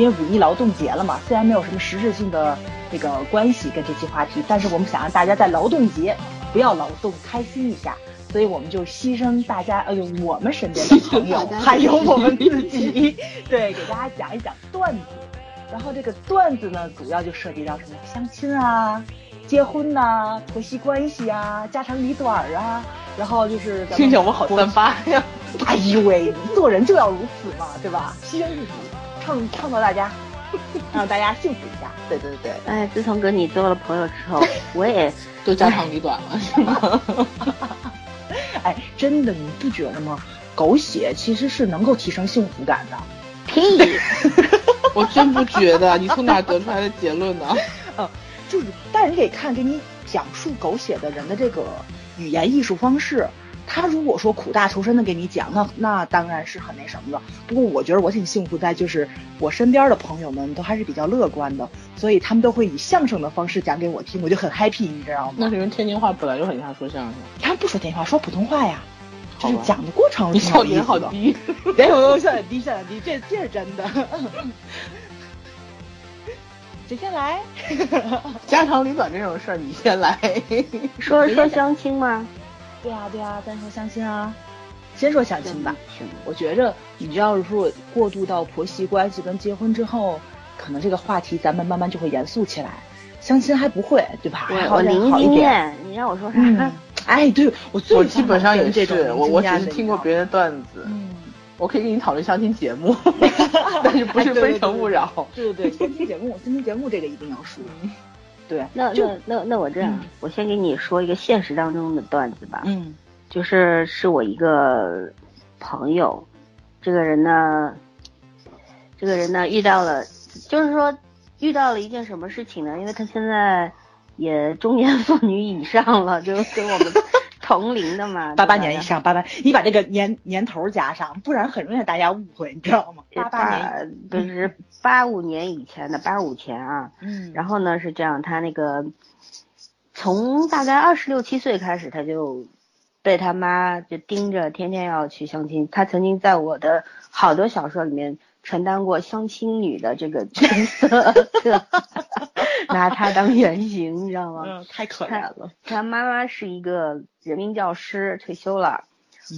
因为五一劳动节了嘛，虽然没有什么实质性的这个关系跟这期话题，但是我们想让大家在劳动节不要劳动，开心一下，所以我们就牺牲大家，哎呦，我们身边的朋友，还有我们自己，对，给大家讲一讲段子。然后这个段子呢，主要就涉及到什么相亲啊、结婚呐、婆媳关系啊、家长里短啊，然后就是听着我好三八呀！哎呦喂，做人就要如此嘛，对吧？牺牲自己，创创造大家，让大家幸福一下。对对对，哎，自从跟你做了朋友之后，我也 就家长里短了，是吗？哎，真的，你不觉得吗？狗血其实是能够提升幸福感的。屁！我真不觉得，你从哪得出来的结论呢？嗯，就是，但是你得看给你讲述狗血的人的这个语言艺术方式。他如果说苦大仇深的给你讲，那那当然是很那什么了。不过我觉得我挺幸福在，就是我身边的朋友们都还是比较乐观的，所以他们都会以相声的方式讲给我听，我就很 happy，你知道吗？那是因为天津话本来就很像说相声。他们不说天津话，说普通话呀。就是讲的过程，你笑点好低，对，我笑点低，笑点低，这这是真的。谁先来？家长里短这种事儿，你先来。说说相亲吗？对啊，对啊，单说相亲啊。先说相亲吧。我觉着，你要是说过渡到婆媳关系跟结婚之后，可能这个话题咱们慢慢就会严肃起来。相亲还不会，对吧？我我零经验，你让我说啥？哎，对我我基本上也是，我我只是听过别人的段子。嗯，我可以跟你讨论相亲节目，但是不是非诚勿扰。对对对，相亲节目，相亲节目这个一定要说。对，那那那那我这样，我先给你说一个现实当中的段子吧。嗯，就是是我一个朋友，这个人呢，这个人呢遇到了，就是说遇到了一件什么事情呢？因为他现在。也中年妇女以上了，就跟我们同龄的嘛，八八年以上，八八，你把这个年年头加上，不然很容易让大家误会，你知道吗？八八年，就是八五年以前的，八五前啊。嗯。然后呢是这样，他那个从大概二十六七岁开始，他就被他妈就盯着，天天要去相亲。他曾经在我的好多小说里面承担过相亲女的这个角色。拿她当原型，你知道吗？嗯，太可怜了。她妈妈是一个人民教师，退休了；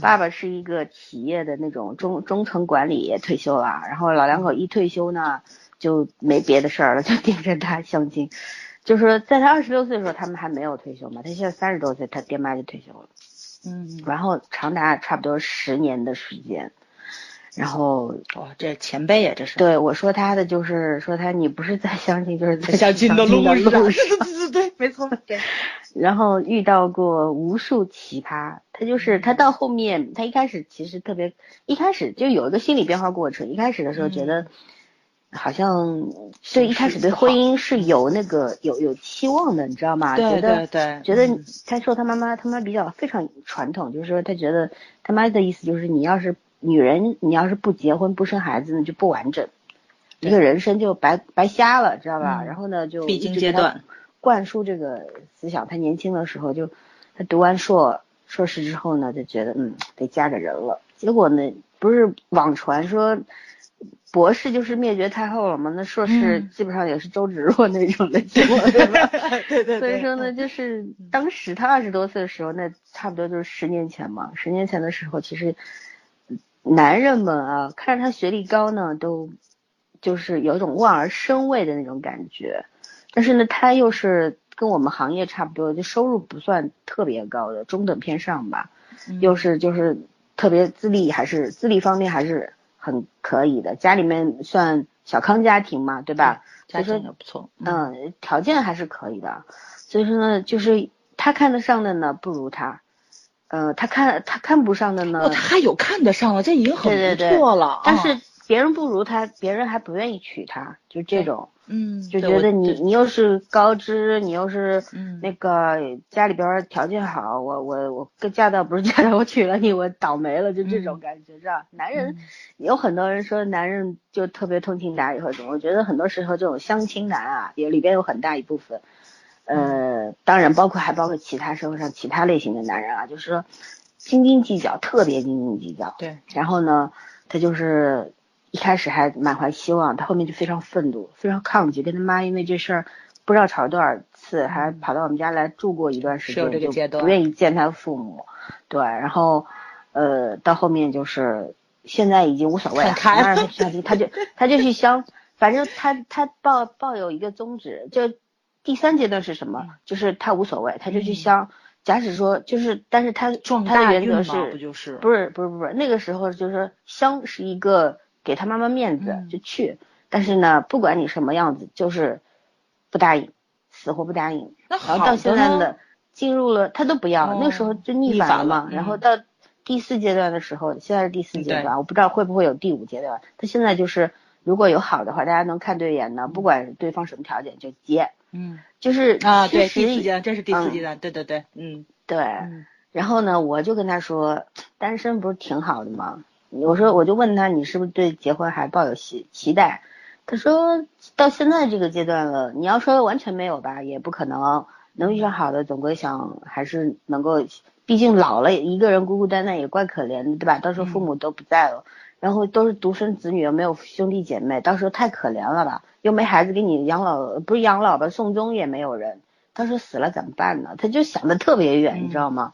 爸爸是一个企业的那种中中层管理，退休了。然后老两口一退休呢，就没别的事儿了，就盯着他相亲。就是在他二十六岁的时候，他们还没有退休嘛。他现在三十多岁，他爹妈就退休了。嗯。然后长达差不多十年的时间。然后哇，这前辈呀，这是对我说他的就是说他你不是在相亲就是在相亲的路上，对对对对，没错。对。然后遇到过无数奇葩，他就是他到后面，他一开始其实特别，一开始就有一个心理变化过程。一开始的时候觉得好像对一开始对婚姻是有那个有有期望的，你知道吗？对对对。觉得他说他妈妈他妈比较非常传统，就是说他觉得他妈的意思就是你要是。女人，你要是不结婚不生孩子呢，就不完整，一个人生就白白瞎了，知道吧？然后呢，就必经阶段灌输这个思想。他年轻的时候就，他读完硕硕士之后呢，就觉得嗯得嫁个人了。结果呢，不是网传说博士就是灭绝太后了吗？那硕士基本上也是周芷若那种的结果，对吧？对对。所以说呢，就是当时他二十多岁的时候，那差不多就是十年前嘛。十年前的时候，其实。男人们啊，看着他学历高呢，都就是有一种望而生畏的那种感觉。但是呢，他又是跟我们行业差不多，就收入不算特别高的，中等偏上吧。又是就是特别资历还是资历方面还是很可以的，家里面算小康家庭嘛，对吧？家庭也不错。嗯，条件还是可以的。所以说呢，就是他看得上的呢，不如他。呃，他看他看不上的呢，他还有看得上的，这已经很不错了。但是别人不如他，别人还不愿意娶她，就这种，嗯，就觉得你你又是高知，你又是那个家里边条件好，我我我跟嫁到不是 嫁到我娶了你，我倒霉了，就这种感觉，是吧？男人有很多人说男人就特别通情达理或者什么，我觉得很多时候这种相亲男啊，也里边有很大一部分。呃，当然包括还包括其他社会上其他类型的男人啊，就是说，斤斤计较，特别斤斤计较。对。然后呢，他就是一开始还满怀希望，他后面就非常愤怒，非常抗拒，跟他妈因为这事儿不知道吵了多少次，还跑到我们家来住过一段时间，就不愿意见他父母。对，然后呃，到后面就是现在已经无所谓了，他就他就他就去相，反正他他抱抱有一个宗旨，就第三阶段是什么？就是他无所谓，他就去相。假使说就是，但是他他的原则是不就是不是不是不是那个时候就是相是一个给他妈妈面子就去，但是呢不管你什么样子就是不答应，死活不答应。然后到现在的进入了他都不要，那个时候就逆反了嘛。然后到第四阶段的时候，现在是第四阶段，我不知道会不会有第五阶段。他现在就是如果有好的话，大家能看对眼呢，不管对方什么条件就接。嗯。就是啊，对，第四阶段，这是第四阶段，对对对，嗯，对。然后呢，我就跟他说，单身不是挺好的吗？我说，我就问他，你是不是对结婚还抱有期期待？他说到现在这个阶段了，你要说完全没有吧，也不可能。能遇上好的，总归想还是能够，毕竟老了一个人孤孤单单也怪可怜的，对吧？到时候父母都不在了，然后都是独生子女，又没有兄弟姐妹，到时候太可怜了吧？又没孩子给你养老，不是养老吧？送终也没有人，到时候死了怎么办呢？他就想的特别远，你知道吗？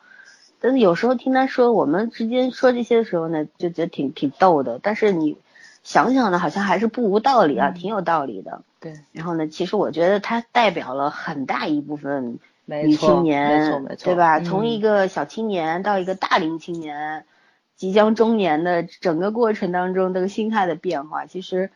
但是有时候听他说我们之间说这些的时候呢，就觉得挺挺逗的。但是你想想呢，好像还是不无道理啊，挺有道理的。对。然后呢，其实我觉得他代表了很大一部分女青年，没错没错，对吧？从一个小青年到一个大龄青年，即将中年的整个过程当中，这个心态的变化，其实。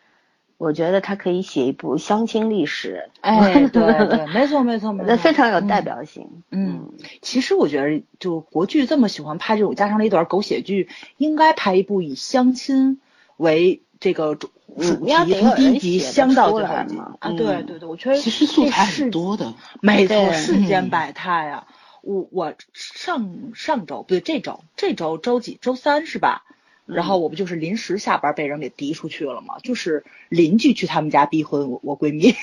我觉得他可以写一部相亲历史，哎，对对，没错没错没错，那非常有代表性。嗯，其实我觉得，就国剧这么喜欢拍这种家长里短狗血剧，应该拍一部以相亲为这个主主题，从第一集相到最后集啊，对对对，我觉得其实素材很多的，没错，世间百态啊。我我上上周不对，这周这周周几？周三是吧？然后我不就是临时下班被人给逼出去了吗？就是邻居去他们家逼婚我我闺蜜，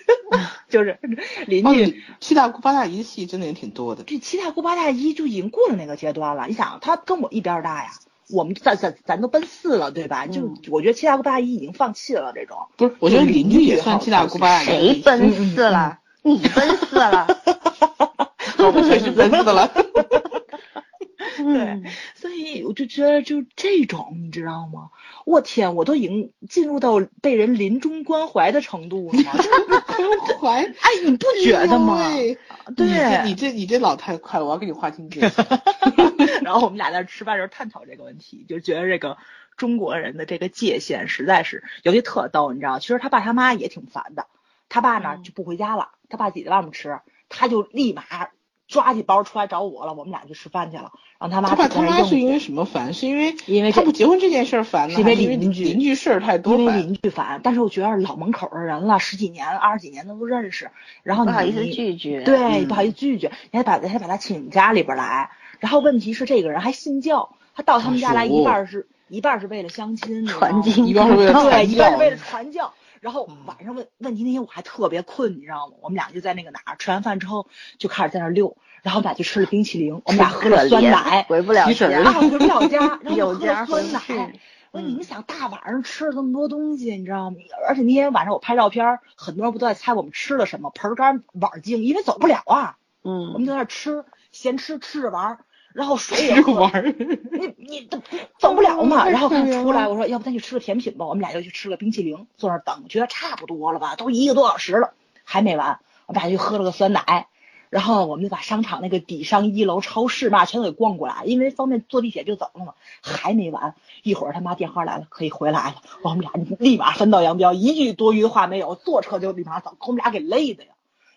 就是邻居七大姑八大姨的戏真的也挺多的。这七大姑八大姨就已经过了那个阶段了。你想，她跟我一边大呀，我们咱咱咱都奔四了，对吧？就我觉得七大姑八大姨已经放弃了这种。不是，我觉得邻居也算七大姑八大姨。谁奔四了？你奔四了？我们确实奔四了。对，所以我就觉得就这种，你知道吗？我天，我都已经进入到被人临终关怀的程度了吗？关怀？哎，你不觉得吗？对，你这你这老太快，我要给你划清界限。然后我们俩在吃饭时候探讨这个问题，就觉得这个中国人的这个界限实在是有些特逗，你知道？其实他爸他妈也挺烦的，他爸呢就不回家了，他爸自己在外面吃，他就立马。抓起包出来找我了，我们俩去吃饭去了。然后他妈他爸他妈是因为什么烦？是因为因为他不结婚这件事烦呢？因为邻居邻居事儿太多，因为邻居烦。但是我觉得老门口的人了，十几年、二十几年的都认识。然后你不好意思拒绝，对，不好意思拒绝，你还把还把他请家里边来。然后问题是这个人还信教，他到他们家来一半是一半是为了相亲传经，一半是为了对，一半是为了传教。然后晚上问问题那天我还特别困，你知道吗？我们俩就在那个哪儿吃完饭之后就开始在那溜。然后我们俩就吃了冰淇淋，我们俩喝了酸奶，回不了家，回不了家，然后喝了酸奶。我说你们想大晚上吃了这么多东西，你知道吗？而且那天晚上我拍照片，很多人不都在猜我们吃了什么？盆干碗净，因为走不了啊。嗯。我们在那吃，闲吃吃着玩，然后水也喝。你你都走不了嘛？然后出来，我说要不咱去吃个甜品吧？我们俩就去吃个冰淇淋，坐那等，觉得差不多了吧？都一个多小时了，还没完。我们俩就喝了个酸奶。然后我们就把商场那个底商一楼超市嘛全都给逛过来，因为方便坐地铁就走了嘛。还没完，一会儿他妈电话来了，可以回来了。我们俩立马分道扬镳，一句多余的话没有，坐车就立马走。给我们俩给累的呀，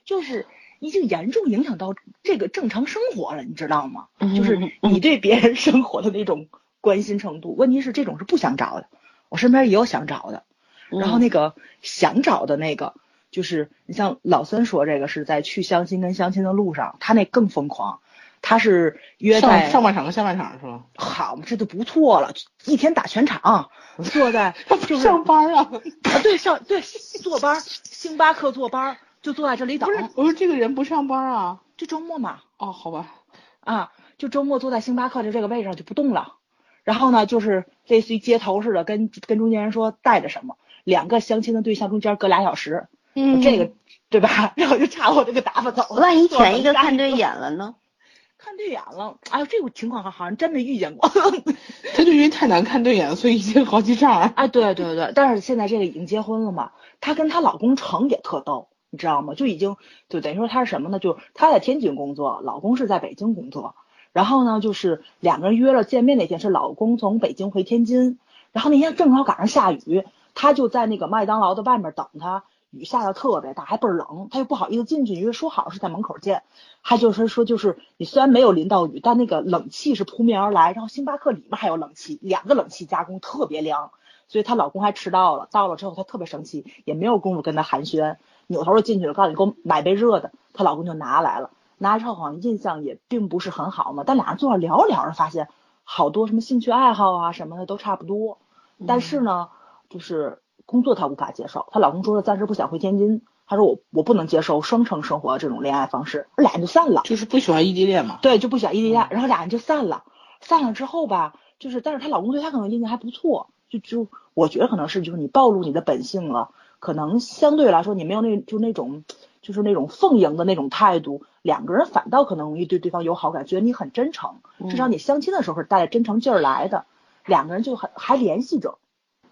就是已经严重影响到这个正常生活了，你知道吗？就是你对别人生活的那种关心程度。问题是这种是不想找的，我身边也有想找的，然后那个想找的那个。就是你像老孙说这个是在去相亲跟相亲的路上，他那更疯狂，他是约在上半场和下半场是吧？好，这就不错了，一天打全场，坐在就 是上班啊 啊对上对坐班，星巴克坐班就坐在这里等。不是，我说这个人不上班啊？就周末嘛。哦，好吧。啊，就周末坐在星巴克的这个位置上就不动了。然后呢，就是类似于接头似的，跟跟中间人说带着什么，两个相亲的对象中间隔俩小时，嗯，这个对吧？然后就查我这个打发走了。万一前一个看对眼了呢？看对眼了，哎呦，这种情况好好像真没遇见过。他就因为太难看对眼，所以已经好几场。哎，对对对，但是现在这个已经结婚了嘛，她跟她老公成也特逗，你知道吗？就已经就等于说她是什么呢？就是她在天津工作，老公是在北京工作。然后呢，就是两个人约了见面那天是老公从北京回天津，然后那天正好赶上下雨，她就在那个麦当劳的外面等他。雨下的特别大，还倍儿冷，他又不好意思进去，因为说好是在门口见。他就是说，就是你虽然没有淋到雨，但那个冷气是扑面而来，然后星巴克里面还有冷气，两个冷气加工特别凉，所以她老公还迟到了。到了之后，她特别生气，也没有功夫跟他寒暄，扭头就进去了，告诉你给我买杯热的。她老公就拿来了，拿来之后好像印象也并不是很好嘛。但俩人坐着聊着聊着，发现好多什么兴趣爱好啊什么的都差不多，但是呢，就是。工作她无法接受，她老公说暂时不想回天津，她说我我不能接受双城生活这种恋爱方式，俩人就散了。就是不喜欢异地恋嘛？对，就不喜欢异地恋，然后俩人就散了。散了之后吧，就是但是她老公对她可能印象还不错，就就我觉得可能是就是你暴露你的本性了，可能相对来说你没有那就那种就是那种奉迎的那种态度，两个人反倒可能容易对对方有好感，觉得你很真诚，至少你相亲的时候是带着真诚劲儿来的，两个人就很还联系着。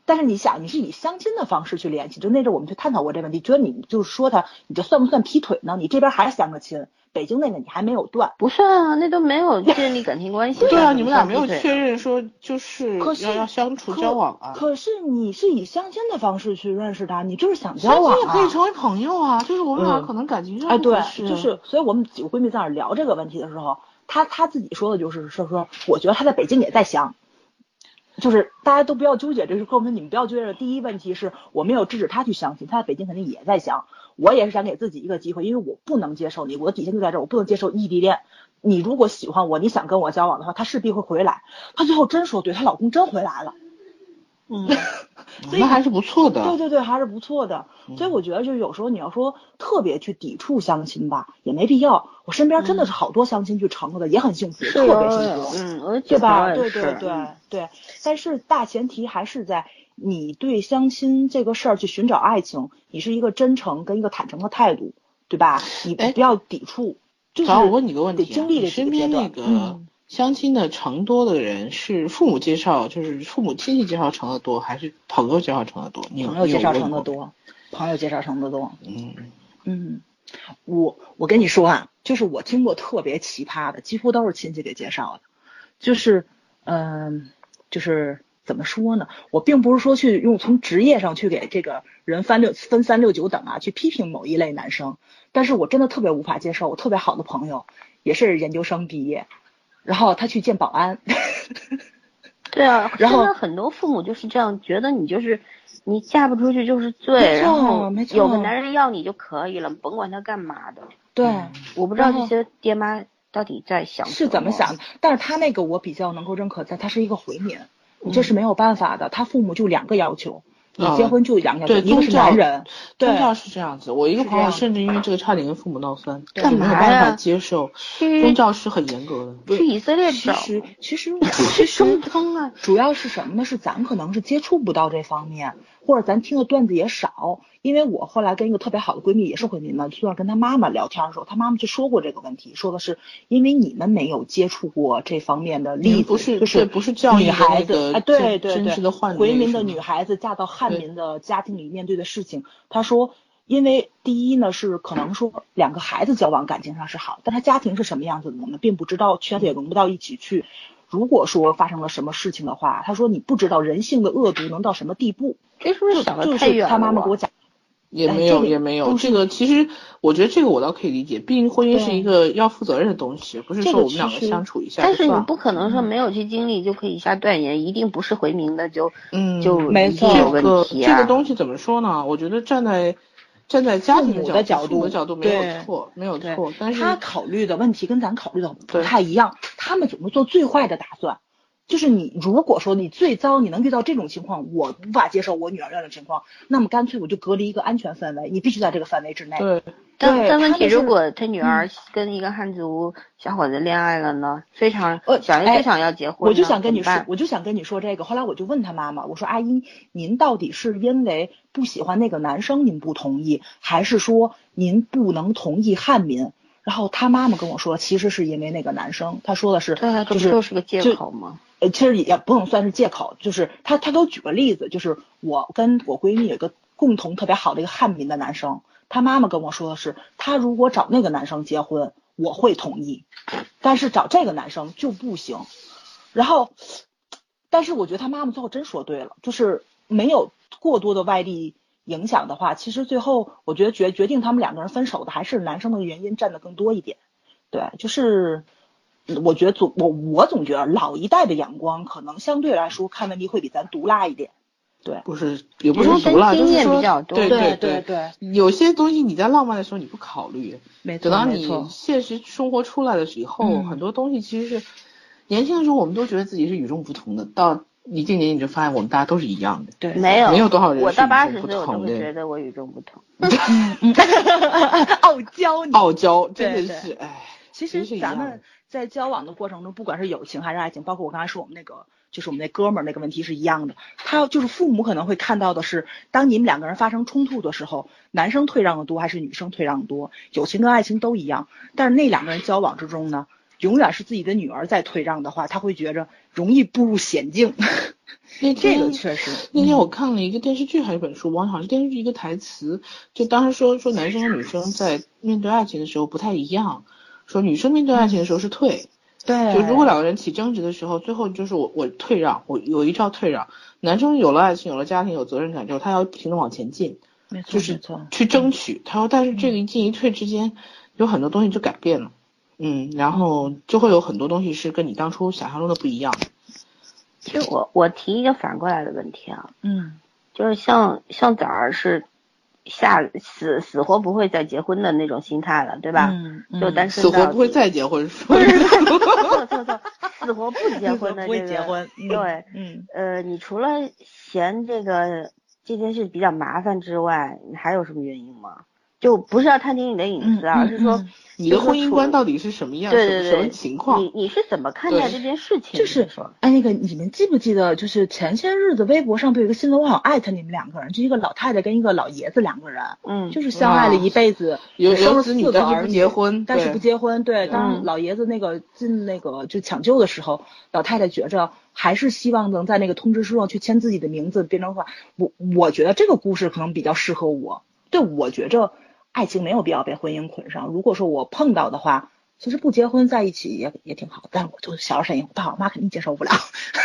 但是你想，你是以相亲的方式去联系，就那阵我们去探讨过这问题，觉得你就是说他，你这算不算劈腿呢？你这边还相个亲，北京那个你还没有断，不算啊，那都没有建立感情关系。对啊，你们俩没有确认说就是要要相处交往啊。可是你是以相亲的方式去认识他，你就是想交往啊。也可以成为朋友啊，就是我们俩可能感情上哎对，就是所以我们几个闺蜜在那聊这个问题的时候，她她自己说的就是说说，我觉得她在北京也在想。就是大家都不要纠结这个后面你们不要纠结。第一问题是我没有制止他去相亲，他在北京肯定也在想。我也是想给自己一个机会，因为我不能接受你，我的底线就在这儿，我不能接受异地恋。你如果喜欢我，你想跟我交往的话，他势必会回来。他最后真说对，她老公真回来了。嗯，那还是不错的。对对对，还是不错的。所以我觉得，就是有时候你要说特别去抵触相亲吧，也没必要。我身边真的是好多相亲去成了的，也很幸福，特别幸福。嗯，对吧？对对对对。但是大前提还是在你对相亲这个事儿去寻找爱情，你是一个真诚跟一个坦诚的态度，对吧？你不要抵触。就是我问你个问题，经历身边那个。相亲的成多的人是父母介绍，就是父母亲戚介绍成的多，还是朋友介绍成的多？朋友介绍成的多，朋友介绍成的多。嗯嗯，我我跟你说啊，就是我听过特别奇葩的，几乎都是亲戚给介绍的，就是嗯，就是怎么说呢？我并不是说去用从职业上去给这个人分六分三六九等啊，去批评某一类男生，但是我真的特别无法接受，我特别好的朋友也是研究生毕业。然后他去见保安，对啊，然后很多父母就是这样觉得你就是你嫁不出去就是罪，然后有个男人要你就可以了，甭管他干嘛的。对，我不知道这些爹妈到底在想是怎么想的，但是他那个我比较能够认可，在他是一个回民，你这是没有办法的，他父母就两个要求。你结婚就两个，对，一个是男人，宗教是这样子。我一个朋友甚至因为这个差点跟父母闹翻，干嘛没有办法接受。宗教是很严格的。去以色列找。其实其实其实中通啊，主要是什么呢？是咱可能是接触不到这方面，或者咱听的段子也少。因为我后来跟一个特别好的闺蜜也是回民嘛，就要跟她妈妈聊天的时候，她妈妈就说过这个问题，说的是因为你们没有接触过这方面的例子，不是就是不是教育女孩子，哎，对对对，回民的女孩子嫁到汉民的家庭里面对的事情，她说，因为第一呢是可能说两个孩子交往感情上是好，但他家庭是什么样子的，我们并不知道，圈子也融不到一起去。如果说发生了什么事情的话，他说你不知道人性的恶毒能到什么地步，这是不是想的太远了？他妈妈给我讲。也没有，也没有。这个其实，我觉得这个我倒可以理解。毕竟婚姻是一个要负责任的东西，不是说我们两个相处一下。但是你不可能说没有去经历就可以一下断言，一定不是回民的就嗯就没错。这个这个东西怎么说呢？我觉得站在站在家庭的角度的角度没有错，没有错。但是他考虑的问题跟咱考虑的不太一样。他们总是做最坏的打算。就是你如果说你最糟你能遇到这种情况，我无法接受我女儿这种情况，那么干脆我就隔离一个安全范围，你必须在这个范围之内。对。但但问题，如果他女儿跟一个汉族小伙子恋爱了呢？非常呃，想非常要结婚，我就想跟你说，我就想跟你说这个。后来我就问他妈妈，我说阿姨，您到底是因为不喜欢那个男生您不同意，还是说您不能同意汉民？然后他妈妈跟我说，其实是因为那个男生，他说的是，就是就是个借口吗？呃，其实也不能算是借口，就是他他给我举个例子，就是我跟我闺蜜有个共同特别好的一个汉民的男生。他妈妈跟我说的是，他如果找那个男生结婚，我会同意，但是找这个男生就不行。然后，但是我觉得他妈妈最后真说对了，就是没有过多的外力影响的话，其实最后我觉得决决定他们两个人分手的还是男生的原因占的更多一点。对，就是我觉得总我我总觉得老一代的眼光可能相对来说看问题会比咱毒辣一点。对，不是，也不是说毒辣，就是说，对对对对，有些东西你在浪漫的时候你不考虑，没错，等到你现实生活出来的时候，很多东西其实是年轻的时候我们都觉得自己是与众不同的，到一定年龄你就发现我们大家都是一样的。对，没有，没有多少人我到八十岁我都会觉得我与众不同。傲娇，傲娇，真的是，哎，其实咱们在交往的过程中，不管是友情还是爱情，包括我刚才说我们那个。就是我们那哥们儿那个问题是一样的，他就是父母可能会看到的是，当你们两个人发生冲突的时候，男生退让的多还是女生退让的多？友情跟爱情都一样，但是那两个人交往之中呢，永远是自己的女儿在退让的话，他会觉着容易步入险境。那这个确实，那天我看了一个电视剧还是本书，忘了好像是电视剧一个台词，就当时说说男生和女生在面对爱情的时候不太一样，说女生面对爱情的时候是退。对，就如果两个人起争执的时候，最后就是我我退让，我有一招退让。男生有了爱情，有了家庭，有责任感之后，他要不停的往前进，没错，就是去争取。他说，但是这个一进一退之间，有很多东西就改变了，嗯，然后就会有很多东西是跟你当初想象中的不一样。其实我我提一个反过来的问题啊，嗯，就是像像崽儿是。下死死活不会再结婚的那种心态了，对吧？嗯就单身死活不会再结婚，不是错错错，死活不结婚的这个，对，嗯呃，你除了嫌这个这件事比较麻烦之外，你还有什么原因吗？就不是要探听你的隐私，而是说你的婚姻观到底是什么样，对对对，什么情况？你你是怎么看待这件事情？就是哎，那个你们记不记得，就是前些日子微博上不有一个新闻，我好像艾特你们两个人，就一个老太太跟一个老爷子两个人，嗯，就是相爱了一辈子，有生了四个儿子，结婚，但是不结婚。对，当老爷子那个进那个就抢救的时候，老太太觉着还是希望能在那个通知书上去签自己的名字，变成话。我我觉得这个故事可能比较适合我，对我觉着。爱情没有必要被婚姻捆上。如果说我碰到的话，其实不结婚在一起也也挺好。但是我就小声音，我爸我妈肯定接受不了。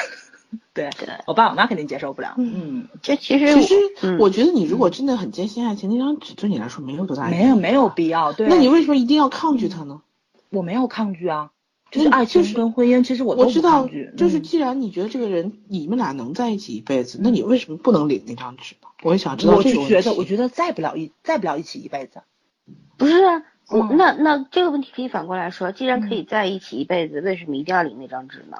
对对，我爸我妈肯定接受不了。嗯，这其实其实我觉得你如果真的很坚信爱情，那张纸对你来说没有多大没有没有必要。对，那你为什么一定要抗拒它呢？我没有抗拒啊。就是爱情跟婚姻，其实我我知道，就是既然你觉得这个人你们俩能在一起一辈子，那你为什么不能领那张纸呢？我也想知道这个我觉得，我觉得在不了一在不了一起一辈子。不是啊，我那那这个问题可以反过来说，既然可以在一起一辈子，为什么一定要领那张纸呢？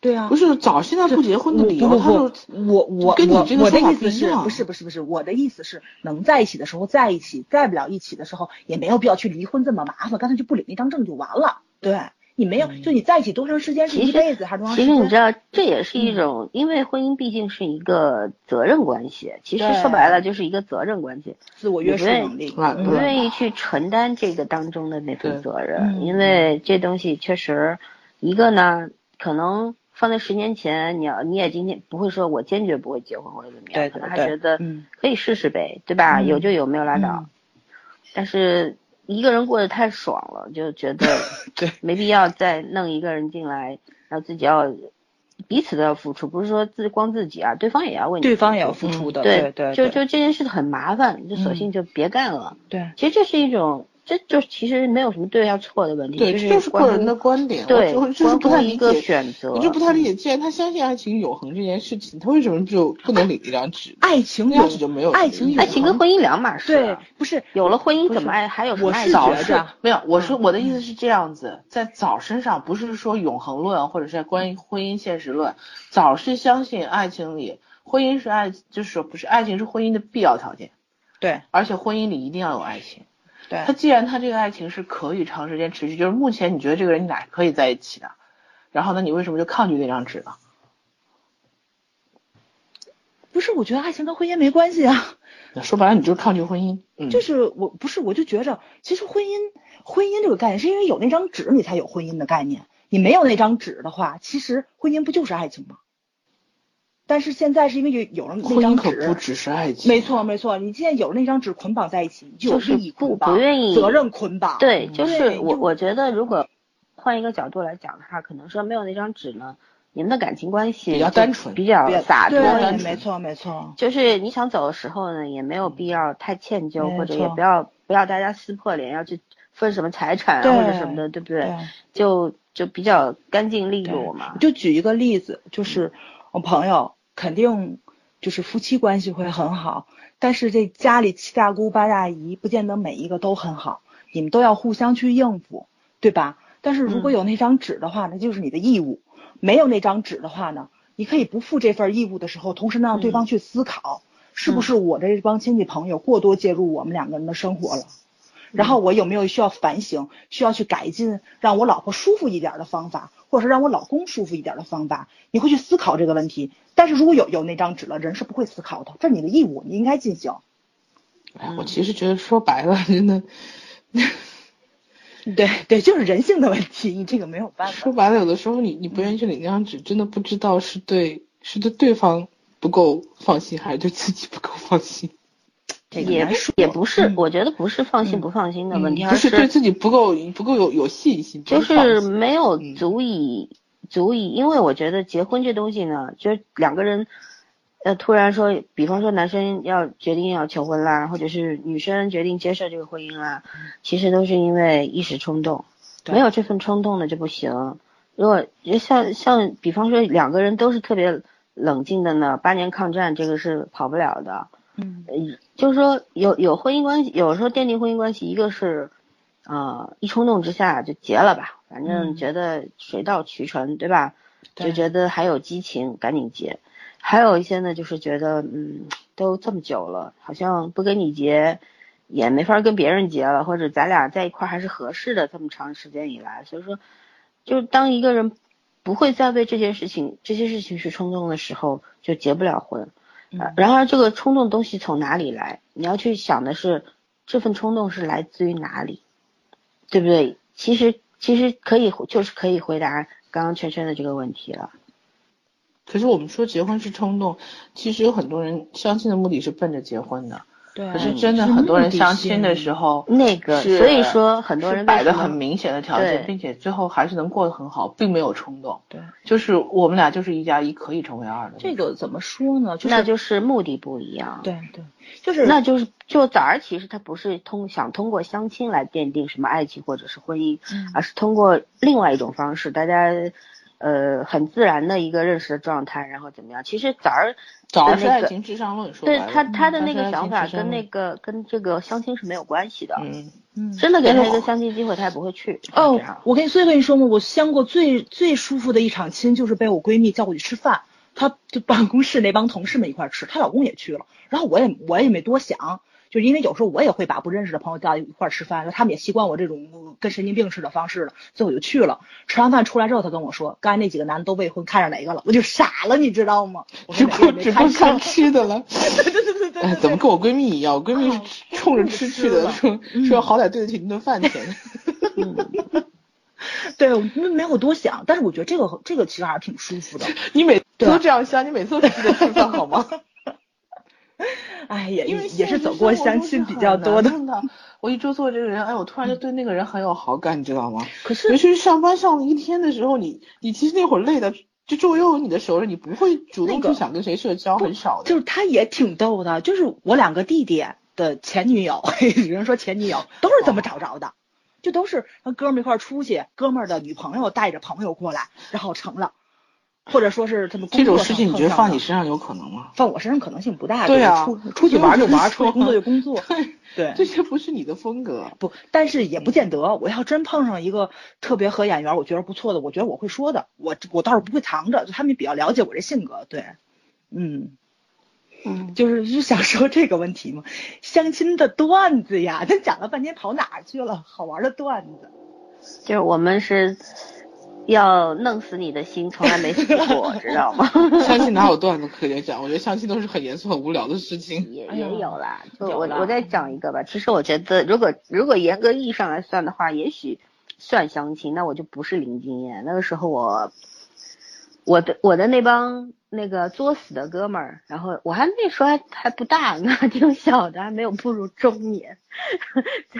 对啊，不是早现在不结婚的理由，他就我我跟你这个说法不一样。不是不是不是，我的意思是能在一起的时候在一起，在不了一起的时候也没有必要去离婚这么麻烦，干脆就不领那张证就完了。对。你没有，就你在一起多长时间是一辈子还是多长时间？其实你知道，这也是一种，因为婚姻毕竟是一个责任关系。其实说白了就是一个责任关系，自我约束能力。你不愿意去承担这个当中的那份责任，因为这东西确实，一个呢，可能放在十年前，你要你也今天不会说我坚决不会结婚或者怎么样，可能还觉得可以试试呗，对吧？有就有，没有拉倒。但是。一个人过得太爽了，就觉得 对。没必要再弄一个人进来，然后自己要彼此都要付出，不是说自光自己啊，对方也要为你，对方也要付出的，对对，就就这件事很麻烦，就索性就别干了。对，其实这是一种这就其实没有什么对要错的问题，对，就是个人的观点，对，就是不太理解选择，我就不太理解，既然他相信爱情永恒这件事情，他为什么就不能领一张纸？爱情那张纸就没有，爱情爱情跟婚姻两码事，对，不是有了婚姻怎么爱还有什么爱？早是没有，我说我的意思是这样子，在早身上不是说永恒论或者是关于婚姻现实论，早是相信爱情里婚姻是爱，就是说不是爱情是婚姻的必要条件，对，而且婚姻里一定要有爱情。对他既然他这个爱情是可以长时间持续，就是目前你觉得这个人你俩可以在一起的，然后呢，你为什么就抗拒那张纸呢？不是，我觉得爱情跟婚姻没关系啊。说白了，你就是抗拒婚姻。嗯，就是我不是，我就觉着，其实婚姻婚姻这个概念是因为有那张纸你才有婚姻的概念，你没有那张纸的话，其实婚姻不就是爱情吗？但是现在是因为有有了那张纸，不只是爱情。没错没错，你现在有了那张纸捆绑在一起，就是不不愿意责任捆绑。对，就是我我觉得如果换一个角度来讲的话，可能说没有那张纸呢，你们的感情关系比较单纯，比较洒脱。对，没错没错。就是你想走的时候呢，也没有必要太歉疚，或者也不要不要大家撕破脸要去分什么财产啊或者什么的，对不对？就就比较干净利落嘛。就举一个例子，就是我朋友。肯定就是夫妻关系会很好，但是这家里七大姑八大姨不见得每一个都很好，你们都要互相去应付，对吧？但是如果有那张纸的话，那就是你的义务；没有那张纸的话呢，你可以不负这份义务的时候，同时呢让对方去思考，是不是我这帮亲戚朋友过多介入我们两个人的生活了。然后我有没有需要反省、需要去改进，让我老婆舒服一点的方法，或者是让我老公舒服一点的方法？你会去思考这个问题。但是如果有有那张纸了，人是不会思考的，这是你的义务，你应该进行。哎，我其实觉得说白了，真的，对对，就是人性的问题，你这个没有办法。说白了，有的时候你你不愿意去领那张纸，真的不知道是对是对对方不够放心，还是对自己不够放心。也也不是，我觉得不是放心不放心的问题，而是对自己不够不够有有信心，就是没有足以足以，因为我觉得结婚这东西呢，就是两个人呃突然说，比方说男生要决定要求婚啦，或者是女生决定接受这个婚姻啦，其实都是因为一时冲动，没有这份冲动的就不行。如果像像比方说两个人都是特别冷静的呢，八年抗战这个是跑不了的。嗯，就是说有有婚姻关系，有时候奠定婚姻关系，一个是，呃，一冲动之下就结了吧，反正觉得水到渠成，对吧？就觉得还有激情，赶紧结。还有一些呢，就是觉得，嗯，都这么久了，好像不跟你结，也没法跟别人结了，或者咱俩在一块还是合适的，这么长时间以来，所以说，就是当一个人不会再为这件事情、这些事情去冲动的时候，就结不了婚。然而，这个冲动东西从哪里来？你要去想的是，这份冲动是来自于哪里，对不对？其实，其实可以就是可以回答刚刚圈圈的这个问题了。可是我们说结婚是冲动，其实有很多人相亲的目的是奔着结婚的。对，可是真的很多人相亲的时候，那个所以说很多人摆的很明显的条件，并且最后还是能过得很好，并没有冲动。对，就是我们俩就是一加一可以成为二的。这个怎么说呢？那就是目的不一样。对对，就是那就是就早儿其实他不是通想通过相亲来奠定什么爱情或者是婚姻，而是通过另外一种方式，大家。呃，很自然的一个认识的状态，然后怎么样？其实早儿早儿是爱情至上论，说对他他的那个想法跟那个跟这个相亲是没有关系的。嗯嗯，真的给他一个相亲机会，他也不会去。哦，我跟你所以跟你说嘛，我相过最最舒服的一场亲，就是被我闺蜜叫过去吃饭，她就办公室那帮同事们一块吃，她老公也去了，然后我也我也没多想。就因为有时候我也会把不认识的朋友叫一块儿吃饭，他们也习惯我这种跟神经病似的方式了，所以我就去了。吃完饭出来之后，他跟我说，刚才那几个男的都未婚，看上哪个了？我就傻了，你知道吗？只顾只顾看吃的了。对对对对哎，怎么跟我闺蜜一样？我闺蜜是冲着吃去的，说说好歹对得起那顿饭钱。对，我没有多想，但是我觉得这个这个其实还是挺舒服的。你每次都这样想，你每次都记得吃饭好吗？哎，也也是走过相亲比较多的。我一周做这个人，哎，我突然就对那个人很有好感，你知道吗？可是，尤其是上班上了一天的时候，你你其实那会儿累的，就周围又有你的熟人，你不会主动去想跟谁社交，很少的。就是他也挺逗的，就是我两个弟弟的前女友，有人说前女友都是这么找着的，就都是和哥们儿一块儿出去，哥们儿的女朋友带着朋友过来，然后成了。或者说是他们这种事情，你觉得放你身上有可能吗？放我身上可能性不大。对啊，出出去玩就玩，出去工作就工作。对，这些不是你的风格。不，但是也不见得。我要真碰上一个特别合眼缘，我觉得不错的，我觉得我会说的。我我倒是不会藏着，就他们比较了解我这性格。对，嗯嗯，就是是想说这个问题嘛，相亲的段子呀，咱讲了半天跑哪去了？好玩的段子，就是我们是。要弄死你的心，从来没死过，知道吗？相亲哪有段子可以讲？我觉得相亲都是很严肃、很无聊的事情。也也有啦，就我我再讲一个吧。其实我觉得，如果如果严格意义上来算的话，也许算相亲，那我就不是零经验。那个时候我我的我的那帮。那个作死的哥们儿，然后我还那时候还还不大呢，挺小的，还没有步入中年，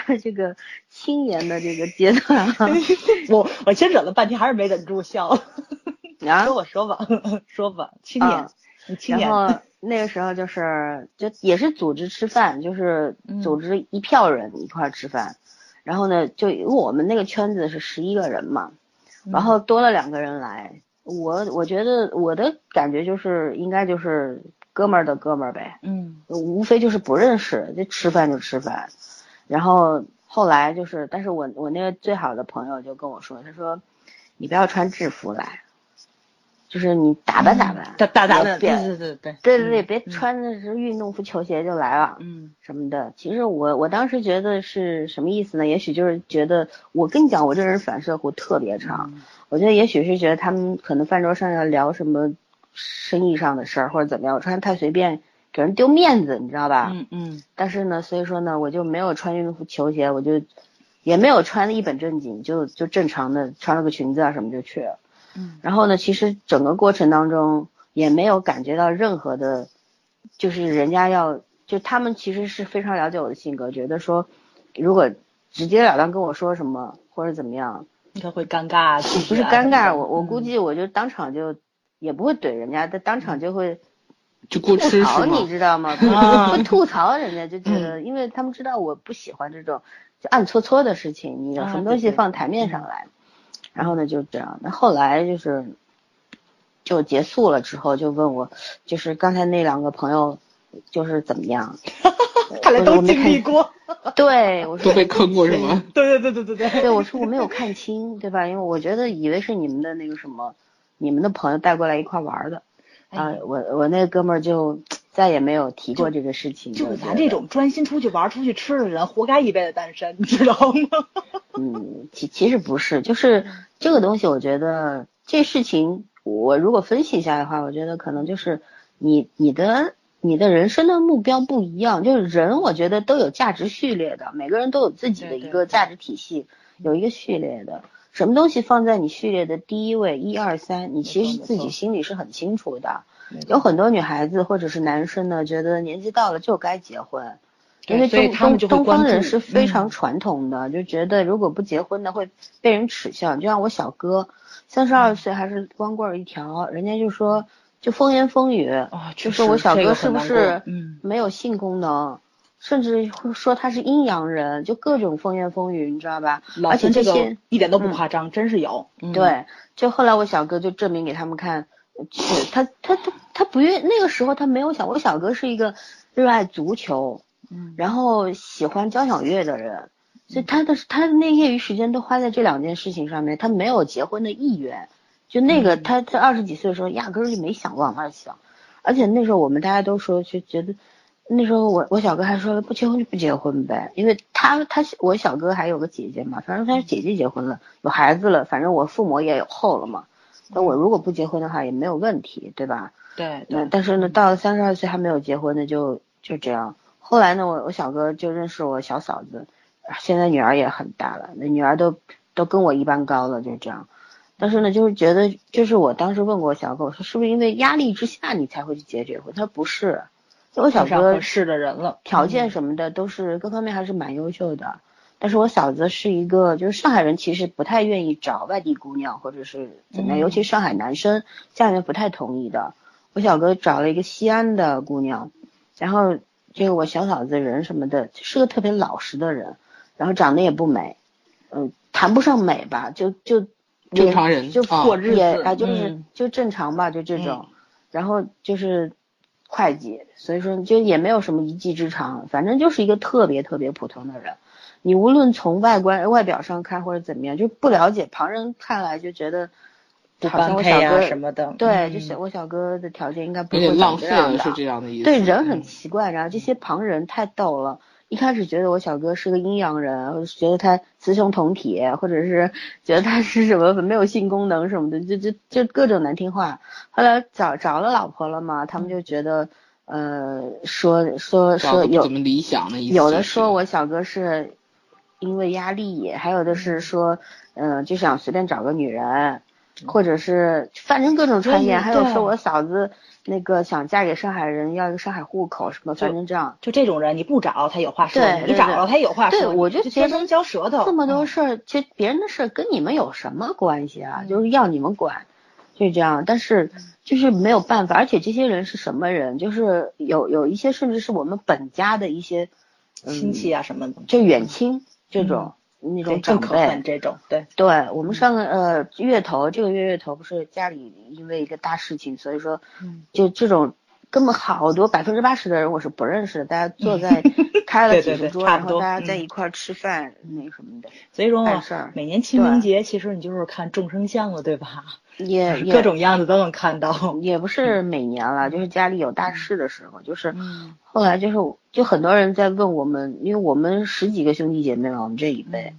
在这个青年的这个阶段，我我先忍了半天，还是没忍住笑。然后我说吧，说吧，青年，青年。然后那个时候就是就也是组织吃饭，就是组织一票人一块吃饭，然后呢，就因为我们那个圈子是十一个人嘛，然后多了两个人来。我我觉得我的感觉就是应该就是哥们儿的哥们儿呗，嗯，无非就是不认识，就吃饭就吃饭，然后后来就是，但是我我那个最好的朋友就跟我说，他说你不要穿制服来，就是你打扮打扮，打打扮，对对对对对对对，别穿的是运动服球鞋就来了，嗯，什么的。其实我我当时觉得是什么意思呢？也许就是觉得我跟你讲，我这人反射弧特别长。我觉得也许是觉得他们可能饭桌上要聊什么生意上的事儿或者怎么样，我穿太随便给人丢面子，你知道吧？嗯嗯。但是呢，所以说呢，我就没有穿运动服球鞋，我就也没有穿的一本正经，就就正常的穿了个裙子啊什么就去了。嗯。然后呢，其实整个过程当中也没有感觉到任何的，就是人家要就他们其实是非常了解我的性格，觉得说如果直截了当跟我说什么或者怎么样。他会尴尬，不是尴尬，我我估计我就当场就也不会怼人家，他当场就会就过吐槽，你知道吗？会吐槽人家，就觉得，因为他们知道我不喜欢这种就暗搓搓的事情，你有什么东西放台面上来，然后呢就这样，那后来就是就结束了之后就问我，就是刚才那两个朋友就是怎么样？看来都经历过。对，我说都被坑过是吗？对对对对对对。对，我说我没有看清，对吧？因为我觉得以为是你们的那个什么，你们的朋友带过来一块玩的，啊，我我那哥们儿就再也没有提过这个事情。就是咱这种专心出去玩、出去吃的人，活该一辈子单身，你知道吗？嗯，其其实不是，就是这个东西，我觉得这事情，我如果分析一下的话，我觉得可能就是你你的。你的人生的目标不一样，就是人，我觉得都有价值序列的，每个人都有自己的一个价值体系，有一个序列的。什么东西放在你序列的第一位，一二三，你其实自己心里是很清楚的。有很多女孩子或者是男生呢，觉得年纪到了就该结婚，因为东东东方人是非常传统的，就觉得如果不结婚呢会被人耻笑。就像我小哥，三十二岁还是光棍一条，人家就说。就风言风语，就说我小哥是不是没有性功能，甚至会说他是阴阳人，就各种风言风语，你知道吧？而且这些一点都不夸张，真是有。对，就后来我小哥就证明给他们看，是他他他他不愿那个时候他没有想，我小哥是一个热爱足球，然后喜欢交响乐的人，所以他的他的那业余时间都花在这两件事情上面，他没有结婚的意愿。就那个，他在二十几岁的时候，压根儿就没想往那想，而且那时候我们大家都说，就觉得那时候我我小哥还说不结婚就不结婚呗，因为他他我小哥还有个姐姐嘛，反正他是姐姐结婚了，有孩子了，反正我父母也有后了嘛，那我如果不结婚的话也没有问题，对吧？对，那但是呢，到了三十二岁还没有结婚的就就这样。后来呢，我我小哥就认识我小嫂子，现在女儿也很大了，那女儿都都跟我一般高了，就这样。但是呢，就是觉得，就是我当时问过小哥，我说是不是因为压力之下你才会去结这婚？他说不是，我小哥是的人了，条件什么的都是各方面还是蛮优秀的。但是我嫂子是一个，就是上海人其实不太愿意找外地姑娘或者是怎么样，尤其上海男生家里面不太同意的。我小哥找了一个西安的姑娘，然后这个我小嫂子人什么的，是个特别老实的人，然后长得也不美，嗯，谈不上美吧，就就正常人就过日子啊，就是就正常吧，就这种，然后就是会计，所以说就也没有什么一技之长，反正就是一个特别特别普通的人。你无论从外观外表上看或者怎么样，就不了解，旁人看来就觉得。好像我小哥什么的，对，就小我小哥的条件应该不会浪费了，是这样的意思。对，人很奇怪，然后这些旁人太逗了。一开始觉得我小哥是个阴阳人，或者觉得他雌雄同体，或者是 觉得他是什么没有性功能什么的，就就就各种难听话。后来找找了老婆了嘛，他们就觉得，呃，说说说有怎么理想的意思，有的说我小哥是因为压力，还有的是说，嗯，就想随便找个女人。或者是反正各种传言，还有说我嫂子那个想嫁给上海人，要一个上海户口什么，反正这样。就这种人，你不找他有话说，你找了他有话说。对，我就天生嚼舌头。这么多事儿，其实别人的事儿跟你们有什么关系啊？就是要你们管，就是这样。但是就是没有办法，而且这些人是什么人？就是有有一些甚至是我们本家的一些亲戚啊什么的，就远亲这种。那种长辈，这种对对，我们上个呃月头，这个月月头不是家里因为一个大事情，所以说，就这种根本好多百分之八十的人我是不认识的，大家坐在 开了几十桌，然后大家在一块吃饭那什么的，所以说每年清明节其实你就是看众生相了，对吧？也各种样子都能看到，也不是每年了，就是家里有大事的时候，就是后来就是就很多人在问我们，因为我们十几个兄弟姐妹嘛，我们这一辈，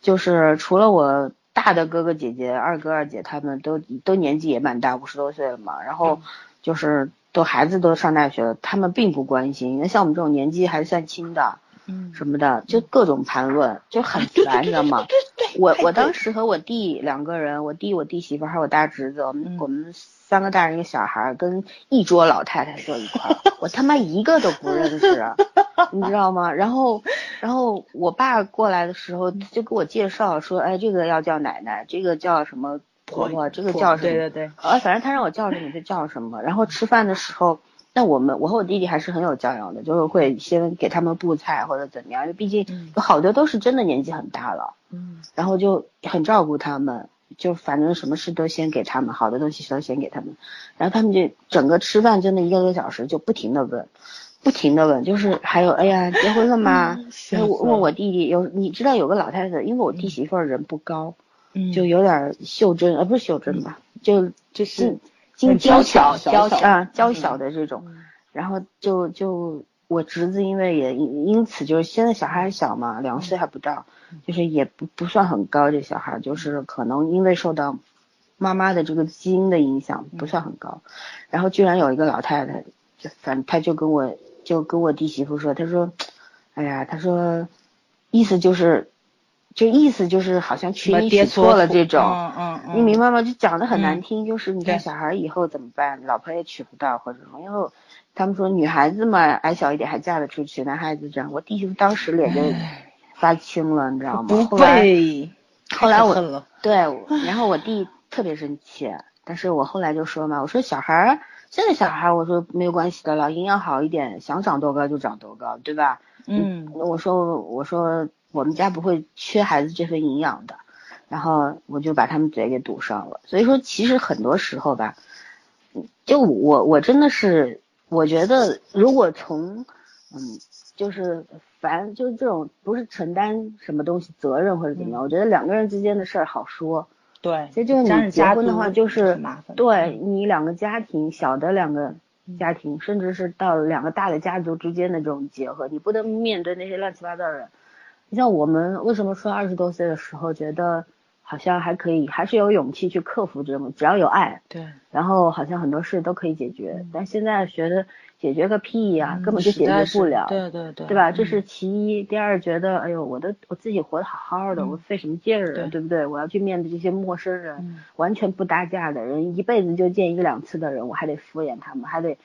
就是除了我大的哥哥姐姐、二哥二姐，他们都都年纪也蛮大，五十多岁了嘛，然后就是都孩子都上大学了，他们并不关心，那像我们这种年纪还算轻的。嗯，什么的，就各种盘问，就很烦，你知道吗？我我当时和我弟两个人，我弟、我弟媳妇还有我大侄子，我们我们三个大人一个小孩，跟一桌老太太坐一块，我他妈一个都不认识，你知道吗？然后然后我爸过来的时候就给我介绍说，哎，这个要叫奶奶，这个叫什么婆婆，这个叫什么？对对对，呃，反正他让我叫什么就叫什么。然后吃饭的时候。但我们我和我弟弟还是很有教养的，就是会先给他们布菜或者怎么样，因为毕竟有好多都是真的年纪很大了，嗯，然后就很照顾他们，就反正什么事都先给他们，好的东西都先给他们，然后他们就整个吃饭真的一个多小时就不停的问，不停的问，就是还有哎呀结婚了吗？我问我弟弟有你知道有个老太太，因为我弟媳妇人不高，嗯，就有点袖珍呃不是袖珍吧，就就是。娇小娇小啊，娇小的这种，然后就就我侄子，因为也因因此就是现在小孩还小嘛，两岁还不到，就是也不不算很高，这小孩就是可能因为受到妈妈的这个基因的影响，不算很高。然后居然有一个老太太，就反他就跟我就跟我弟媳妇说，他说，哎呀，他说意思就是。就意思就是好像娶你娶错了这种，嗯嗯嗯，你明白吗？就讲的很难听，就是你看小孩以后怎么办？老婆也娶不到或者什么，因为他们说女孩子嘛，矮小一点还嫁得出去，男孩子这样。我弟媳妇当时脸就发青了，你知道吗？后来后来我对，然后我弟特别生气，但是我后来就说嘛，我说小孩现在小孩我说没有关系的了，营养好一点，想长多高就长多高，对吧？嗯，我说我说。我们家不会缺孩子这份营养的，然后我就把他们嘴给堵上了。所以说，其实很多时候吧，就我我真的是，我觉得如果从，嗯，就是凡就是这种不是承担什么东西责任或者怎么样，我觉得两个人之间的事儿好说。对，其实就是你结婚的话，就是对你两个家庭小的两个家庭，甚至是到两个大的家族之间的这种结合，你不能面对那些乱七八糟的人。像我们为什么说二十多岁的时候觉得好像还可以，还是有勇气去克服这种，只要有爱，对，然后好像很多事都可以解决。但现在觉得解决个屁呀，根本就解决不了，对对对，对吧？这是其一。第二，觉得哎呦，我的我自己活得好好的，我费什么劲儿啊？对不对？我要去面对这些陌生人，完全不搭架的人，一辈子就见一两次的人，我还得敷衍他们，还得。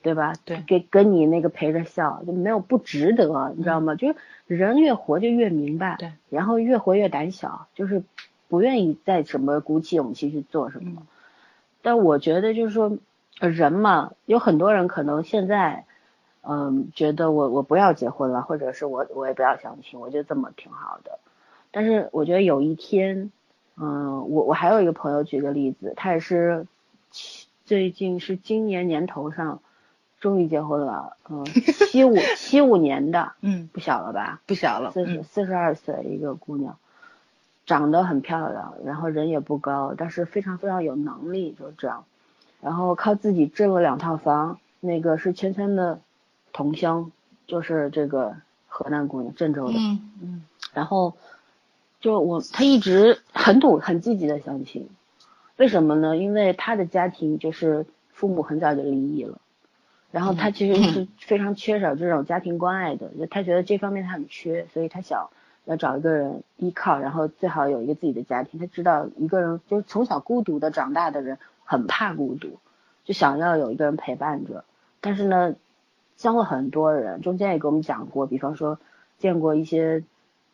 对吧？对，给跟你那个陪着笑，就没有不值得，你知道吗？就是人越活就越明白，对，然后越活越胆小，就是不愿意再什么鼓起勇气去做什么。但我觉得就是说，人嘛，有很多人可能现在，嗯，觉得我我不要结婚了，或者是我我也不要相亲，我觉得这么挺好的。但是我觉得有一天，嗯，我我还有一个朋友举个例子，他也是最近是今年年头上终于结婚了，嗯，七五七五年的，嗯，不小了吧？不小了，四十四十二岁一个姑娘，长得很漂亮，然后人也不高，但是非常非常有能力，就这样，然后靠自己挣了两套房，那个是芊芊的同乡，就是这个河南姑娘，郑州的，嗯嗯，然后就我她一直很努很积极的相亲，为什么呢？因为她的家庭就是父母很早就离异了。然后他其实是非常缺少这种家庭关爱的，他觉得这方面他很缺，所以他想要找一个人依靠，然后最好有一个自己的家庭。他知道一个人就是从小孤独的长大的人很怕孤独，就想要有一个人陪伴着。但是呢，相过很多人，中间也给我们讲过，比方说见过一些，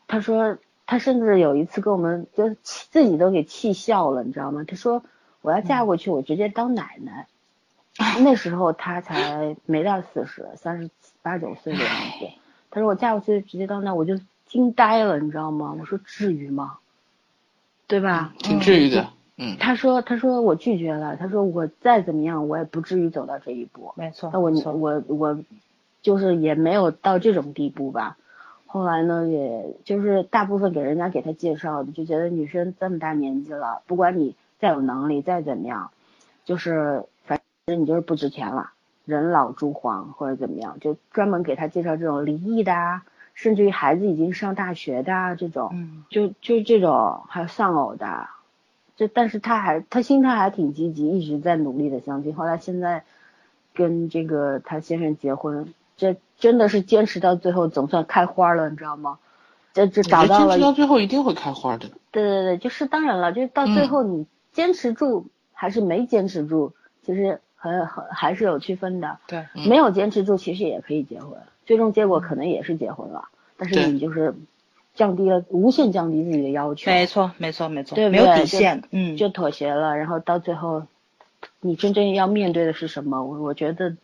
他说他甚至有一次跟我们就自己都给气笑了，你知道吗？他说我要嫁过去，我直接当奶奶。那时候他才没到四十，三十八九岁的样子。他说我嫁过去直接到那，我就惊呆了，你知道吗？我说至于吗？对吧？挺至于的。嗯。他说他说我拒绝了，他说我再怎么样我也不至于走到这一步。没错。那我我我就是也没有到这种地步吧。后来呢，也就是大部分给人家给他介绍的，就觉得女生这么大年纪了，不管你再有能力再怎么样，就是反。你就是不值钱了，人老珠黄或者怎么样，就专门给他介绍这种离异的啊，甚至于孩子已经上大学的啊这种，嗯，就就这种，还有丧偶的，就但是他还他心态还挺积极，一直在努力的相亲。后来现在跟这个他先生结婚，这真的是坚持到最后，总算开花了，你知道吗？这这找到了，坚持到最后一定会开花的。对对对，就是当然了，就是到最后你坚持住还是没坚持住，其实。很很还是有区分的，对，没有坚持住，其实也可以结婚，最终结果可能也是结婚了，但是你就是降低了，无限降低自己的要求，没错没错没错，对，没有底线，嗯，就妥协了，然后到最后，你真正要面对的是什么？我我觉得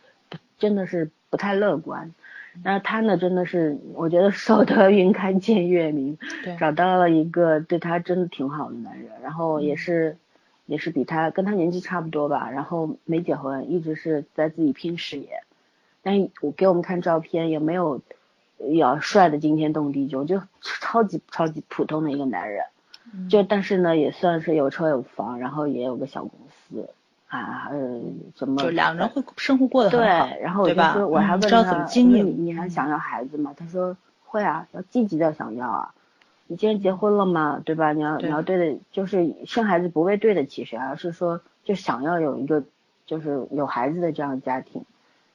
真的是不太乐观。那他呢，真的是我觉得守得云开见月明，找到了一个对他真的挺好的男人，然后也是。也是比他跟他年纪差不多吧，然后没结婚，一直是在自己拼事业。但我给我们看照片，也没有要帅的惊天动地，就就超级超级普通的一个男人。就但是呢，也算是有车有房，然后也有个小公司啊，呃，怎么就两人会生活过得很好，对。然后我就说我还问他，你你还想要孩子吗？他说会啊，要积极的想要啊。你既然结婚了嘛，对吧？你要你要对的，就是生孩子不为对得起谁，而是说就想要有一个就是有孩子的这样的家庭。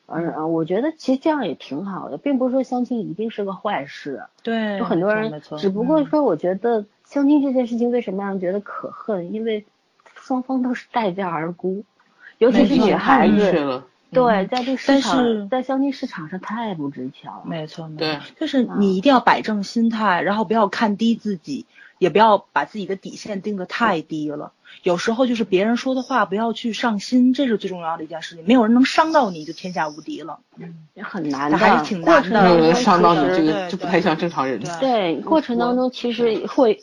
嗯嗯，我觉得其实这样也挺好的，并不是说相亲一定是个坏事。对，就很多人，只不过说我觉得相亲这件事情为什么让人觉得可恨？因为双方都是待价而沽，尤其是女孩子。对，在这市场，在相亲市场上太不值钱了。没错，没错，就是你一定要摆正心态，然后不要看低自己，也不要把自己的底线定得太低了。有时候就是别人说的话不要去上心，这是最重要的一件事情。没有人能伤到你就天下无敌了。嗯，也很难的，还是挺难的。没有人伤到你，这个就不太像正常人。对，过程当中其实会。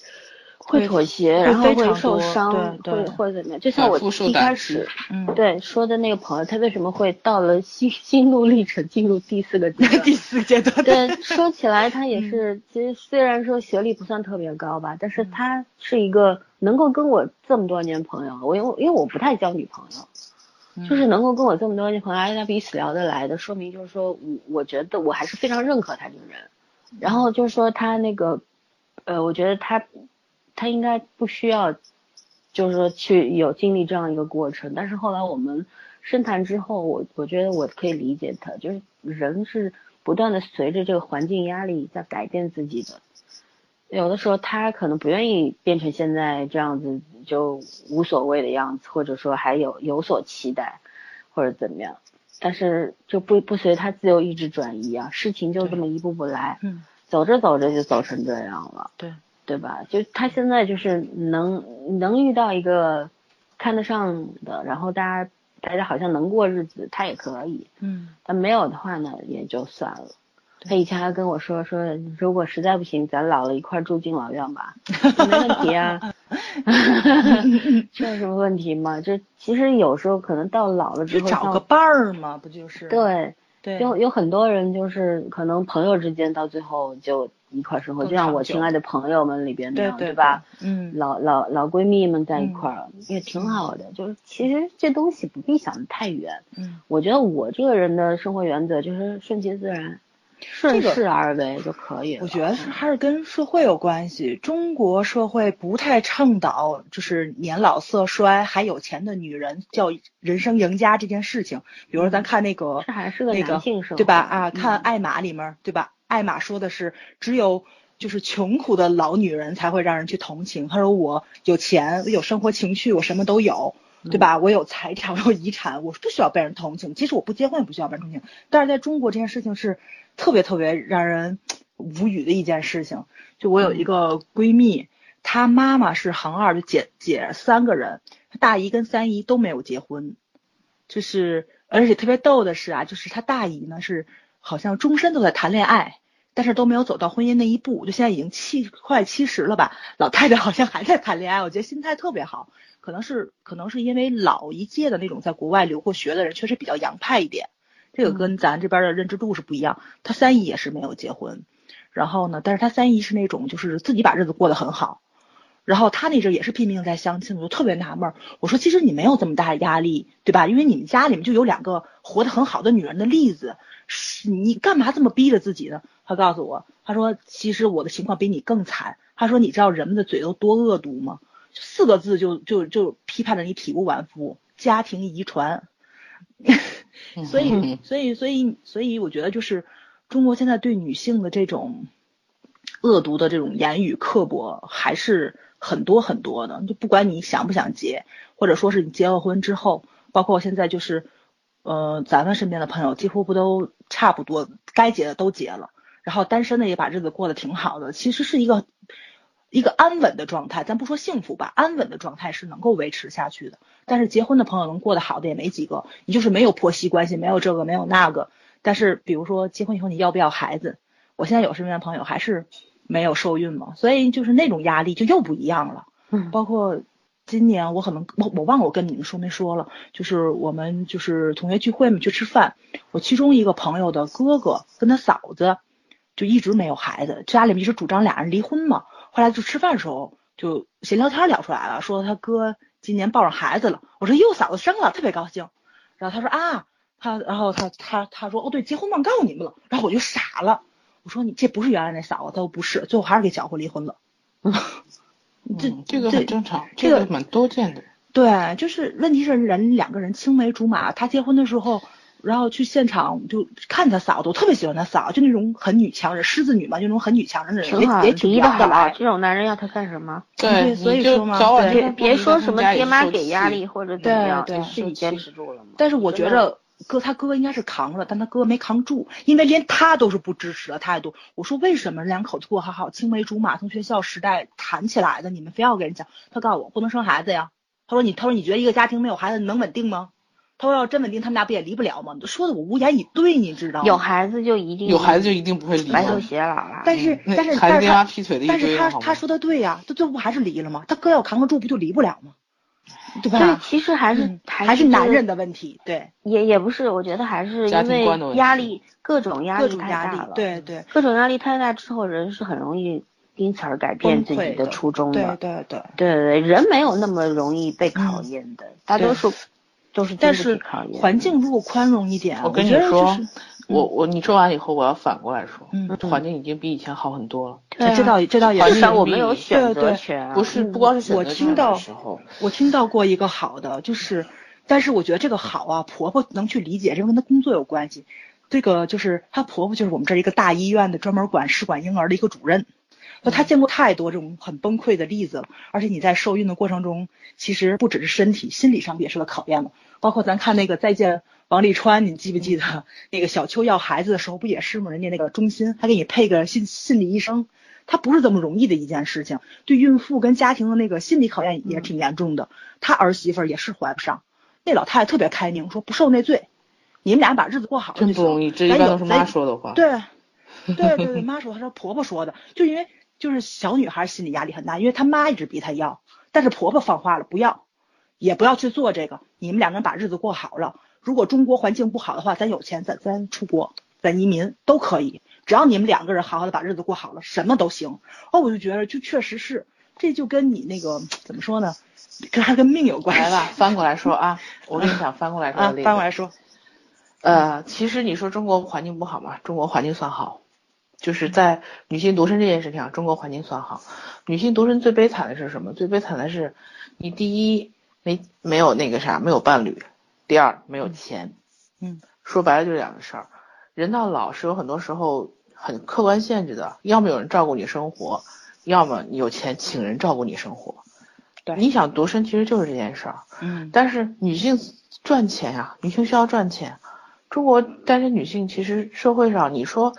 会妥协，然后会受伤，会会怎么样？就像我一开始，嗯，对说的那个朋友，他为什么会到了心心路历程进入第四个阶段？第四阶段。对，说起来他也是，其实虽然说学历不算特别高吧，但是他是一个能够跟我这么多年朋友，我因为因为我不太交女朋友，就是能够跟我这么多年朋友，大家彼此聊得来的，说明就是说我我觉得我还是非常认可他这个人。然后就是说他那个，呃，我觉得他。他应该不需要，就是说去有经历这样一个过程。但是后来我们深谈之后，我我觉得我可以理解他，就是人是不断的随着这个环境压力在改变自己的。有的时候他可能不愿意变成现在这样子就无所谓的样子，或者说还有有所期待或者怎么样，但是就不不随他自由意志转移啊，事情就这么一步步来，嗯，走着走着就走成这样了，对。对吧？就他现在就是能能遇到一个看得上的，然后大家大家好像能过日子，他也可以。嗯，但没有的话呢，也就算了。他以前还跟我说说，如果实在不行，咱老了一块住敬老院吧，没问题啊。这有什么问题吗？就其实有时候可能到老了之后，找个伴儿嘛，不就是？对对，有有很多人就是可能朋友之间到最后就一块生活，就像我亲爱的朋友们里边那样，对吧？嗯，老老老闺蜜们在一块儿也挺好的，就是其实这东西不必想的太远。嗯，我觉得我这个人的生活原则就是顺其自然。顺势而为就可以了。我觉得是还是跟社会有关系。中国社会不太倡导就是年老色衰还有钱的女人叫人生赢家这件事情。比如说咱看那个，这还是个男性对吧？啊，看艾玛里面对吧？艾玛说的是只有就是穷苦的老女人才会让人去同情。她说我有钱，我有生活情趣，我什么都有。对吧？我有财产，我有遗产，我不需要被人同情。即使我不结婚，也不需要被人同情。但是在中国，这件事情是特别特别让人无语的一件事情。就我有一个闺蜜，她妈妈是行二，就姐姐三个人，大姨跟三姨都没有结婚。就是而且特别逗的是啊，就是她大姨呢是好像终身都在谈恋爱，但是都没有走到婚姻那一步。就现在已经七快七十了吧，老太太好像还在谈恋爱。我觉得心态特别好。可能是可能是因为老一届的那种在国外留过学的人确实比较洋派一点，这个跟咱这边的认知度是不一样。他三姨也是没有结婚，然后呢，但是他三姨是那种就是自己把日子过得很好，然后他那阵也是拼命在相亲，我就特别纳闷，我说其实你没有这么大压力，对吧？因为你们家里面就有两个活得很好的女人的例子，你干嘛这么逼着自己呢？他告诉我，他说其实我的情况比你更惨，他说你知道人们的嘴都多恶毒吗？四个字就就就批判的你体无完肤，家庭遗传，所以所以所以所以我觉得就是中国现在对女性的这种恶毒的这种言语刻薄还是很多很多的，就不管你想不想结，或者说是你结了婚之后，包括现在就是呃咱们身边的朋友几乎不都差不多该结的都结了，然后单身的也把日子过得挺好的，其实是一个。一个安稳的状态，咱不说幸福吧，安稳的状态是能够维持下去的。但是结婚的朋友能过得好的也没几个，你就是没有婆媳关系，没有这个，没有那个。但是比如说结婚以后你要不要孩子？我现在有身边的朋友还是没有受孕嘛，所以就是那种压力就又不一样了。嗯，包括今年我可能我我忘了我跟你们说没说了，就是我们就是同学聚会嘛去吃饭，我其中一个朋友的哥哥跟他嫂子就一直没有孩子，家里面一直主张俩人离婚嘛。后来就吃饭的时候就闲聊天聊出来了，说他哥今年抱上孩子了。我说哟，嫂子生了，特别高兴。然后他说啊，他然后他他他说哦对，结婚忘告诉你们了。然后我就傻了，我说你这不是原来那嫂子，他说不是，最后还是给搅和离婚了。这这个很正常，这个蛮多见的。对，就是问题是人两个人青梅竹马，他结婚的时候。然后去现场就看他嫂子，我特别喜欢他嫂，就那种很女强人，狮子女嘛，就那种很女强人的人，也也挺聊得来。这种男人要他干什么？对，所以说嘛，别别说什么爹妈给压力或者怎么样，对是你坚持住了嘛。但是我觉着哥他哥应该是扛了，但他哥没扛住，因为连他都是不支持的态度。我说为什么两口子过好好，青梅竹马，从学校时代谈起来的，你们非要给人讲？他告诉我不能生孩子呀。他说你，他说你觉得一个家庭没有孩子能稳定吗？他说要真稳定，他们俩不也离不了吗？说的我无言以对，你知道吗？有孩子就一定有孩子就一定不会离，白头偕老了。但是但是但是他但是他他说的对呀，他最后不还是离了吗？他哥要扛得住，不就离不了吗？对吧？所以其实还是还是男人的问题，对。也也不是，我觉得还是因为压力，各种压力太大了。对对。各种压力太大之后，人是很容易因此而改变自己的初衷的。对对对。对对，人没有那么容易被考验的，大多数。都是，但是环境如果宽容一点，我跟你说，我我你说完以后，我要反过来说，嗯，环境已经比以前好很多了。对，这倒这倒也至少我们有选择权，不是不光是选择权的时候。我听到过一个好的，就是，但是我觉得这个好啊，婆婆能去理解，这跟她工作有关系。这个就是她婆婆，就是我们这儿一个大医院的专门管试管婴儿的一个主任。那他见过太多这种很崩溃的例子了，而且你在受孕的过程中，其实不只是身体，心理上也是个考验的。包括咱看那个《再见王沥川》，你记不记得那个小秋要孩子的时候不也是吗？人家那个中心还给你配个心心理医生，他不是这么容易的一件事情。对孕妇跟家庭的那个心理考验也挺严重的。他儿媳妇也是怀不上，那老太太特别开明，说不受那罪，你们俩把日子过好了真不容易，这一般都是妈说的话。对，对对对，妈说，她说婆婆说的，就因为就是小女孩心理压力很大，因为她妈一直逼她要，但是婆婆放话了，不要，也不要去做这个，你们两个人把日子过好了。如果中国环境不好的话，咱有钱，咱咱出国，咱移民都可以，只要你们两个人好好的把日子过好了，什么都行。哦，我就觉得就确实是，这就跟你那个怎么说呢，跟还跟命有关系。来吧，翻过来说啊，我跟你讲，翻过来说啊，翻过来说，呃，其实你说中国环境不好嘛，中国环境算好，就是在女性独身这件事情上，中国环境算好。女性独身最悲惨的是什么？最悲惨的是，你第一没没有那个啥，没有伴侣。第二，没有钱，嗯，说白了就是两个事儿。人到老是有很多时候很客观限制的，要么有人照顾你生活，要么你有钱请人照顾你生活。对，你想独身其实就是这件事儿，嗯。但是女性赚钱呀，女性需要赚钱。中国单身女性其实社会上你说，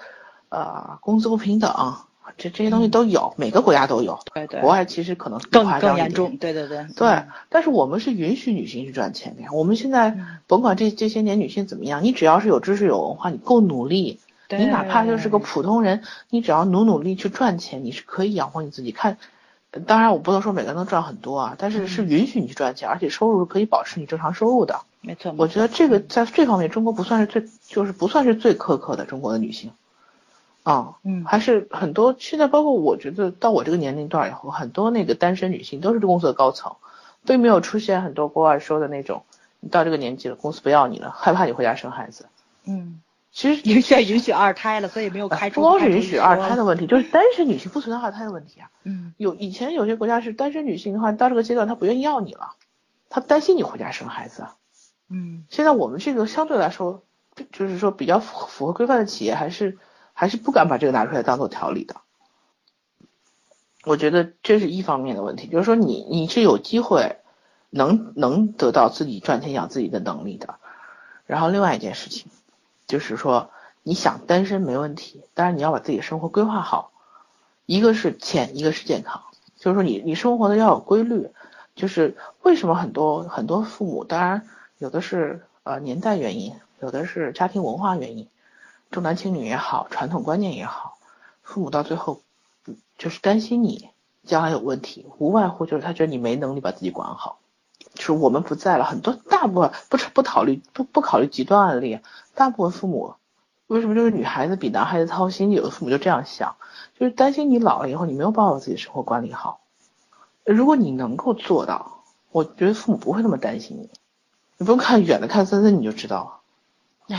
呃，工资不平等。这这些东西都有，每个国家都有。对对。国外其实可能更更严重。对对对。对，但是我们是允许女性去赚钱的呀。我们现在甭管这这些年女性怎么样，你只要是有知识有文化，你够努力，你哪怕就是个普通人，你只要努努力去赚钱，你是可以养活你自己。看，当然我不能说每个人都赚很多啊，但是是允许你去赚钱，而且收入是可以保持你正常收入的。没错。我觉得这个在这方面，中国不算是最，就是不算是最苛刻的中国的女性。啊，嗯，还是很多。现在包括我觉得到我这个年龄段以后，很多那个单身女性都是公司的高层，并没有出现很多国外说的那种，你到这个年纪了，公司不要你了，害怕你回家生孩子。嗯，其实现在允许二胎了，所以没有开除。不光是允许二胎的问题，就是单身女性不存在二胎的问题啊。嗯，有以前有些国家是单身女性的话，到这个阶段她不愿意要你了，她担心你回家生孩子。嗯，现在我们这个相对来说，就是说比较符符合规范的企业还是。还是不敢把这个拿出来当做调理的，我觉得这是一方面的问题，就是说你你是有机会能能得到自己赚钱养自己的能力的，然后另外一件事情就是说你想单身没问题，但是你要把自己的生活规划好，一个是钱，一个是健康，就是说你你生活的要有规律，就是为什么很多很多父母，当然有的是呃年代原因，有的是家庭文化原因。重男轻女也好，传统观念也好，父母到最后，就是担心你将来有问题，无外乎就是他觉得你没能力把自己管好。就是我们不在了，很多大部分不是不考虑不不考虑极端案例，大部分父母为什么就是女孩子比男孩子操心？有的父母就这样想，就是担心你老了以后你没有办法把自己生活管理好。如果你能够做到，我觉得父母不会那么担心你。你不用看远的，看森森你就知道了。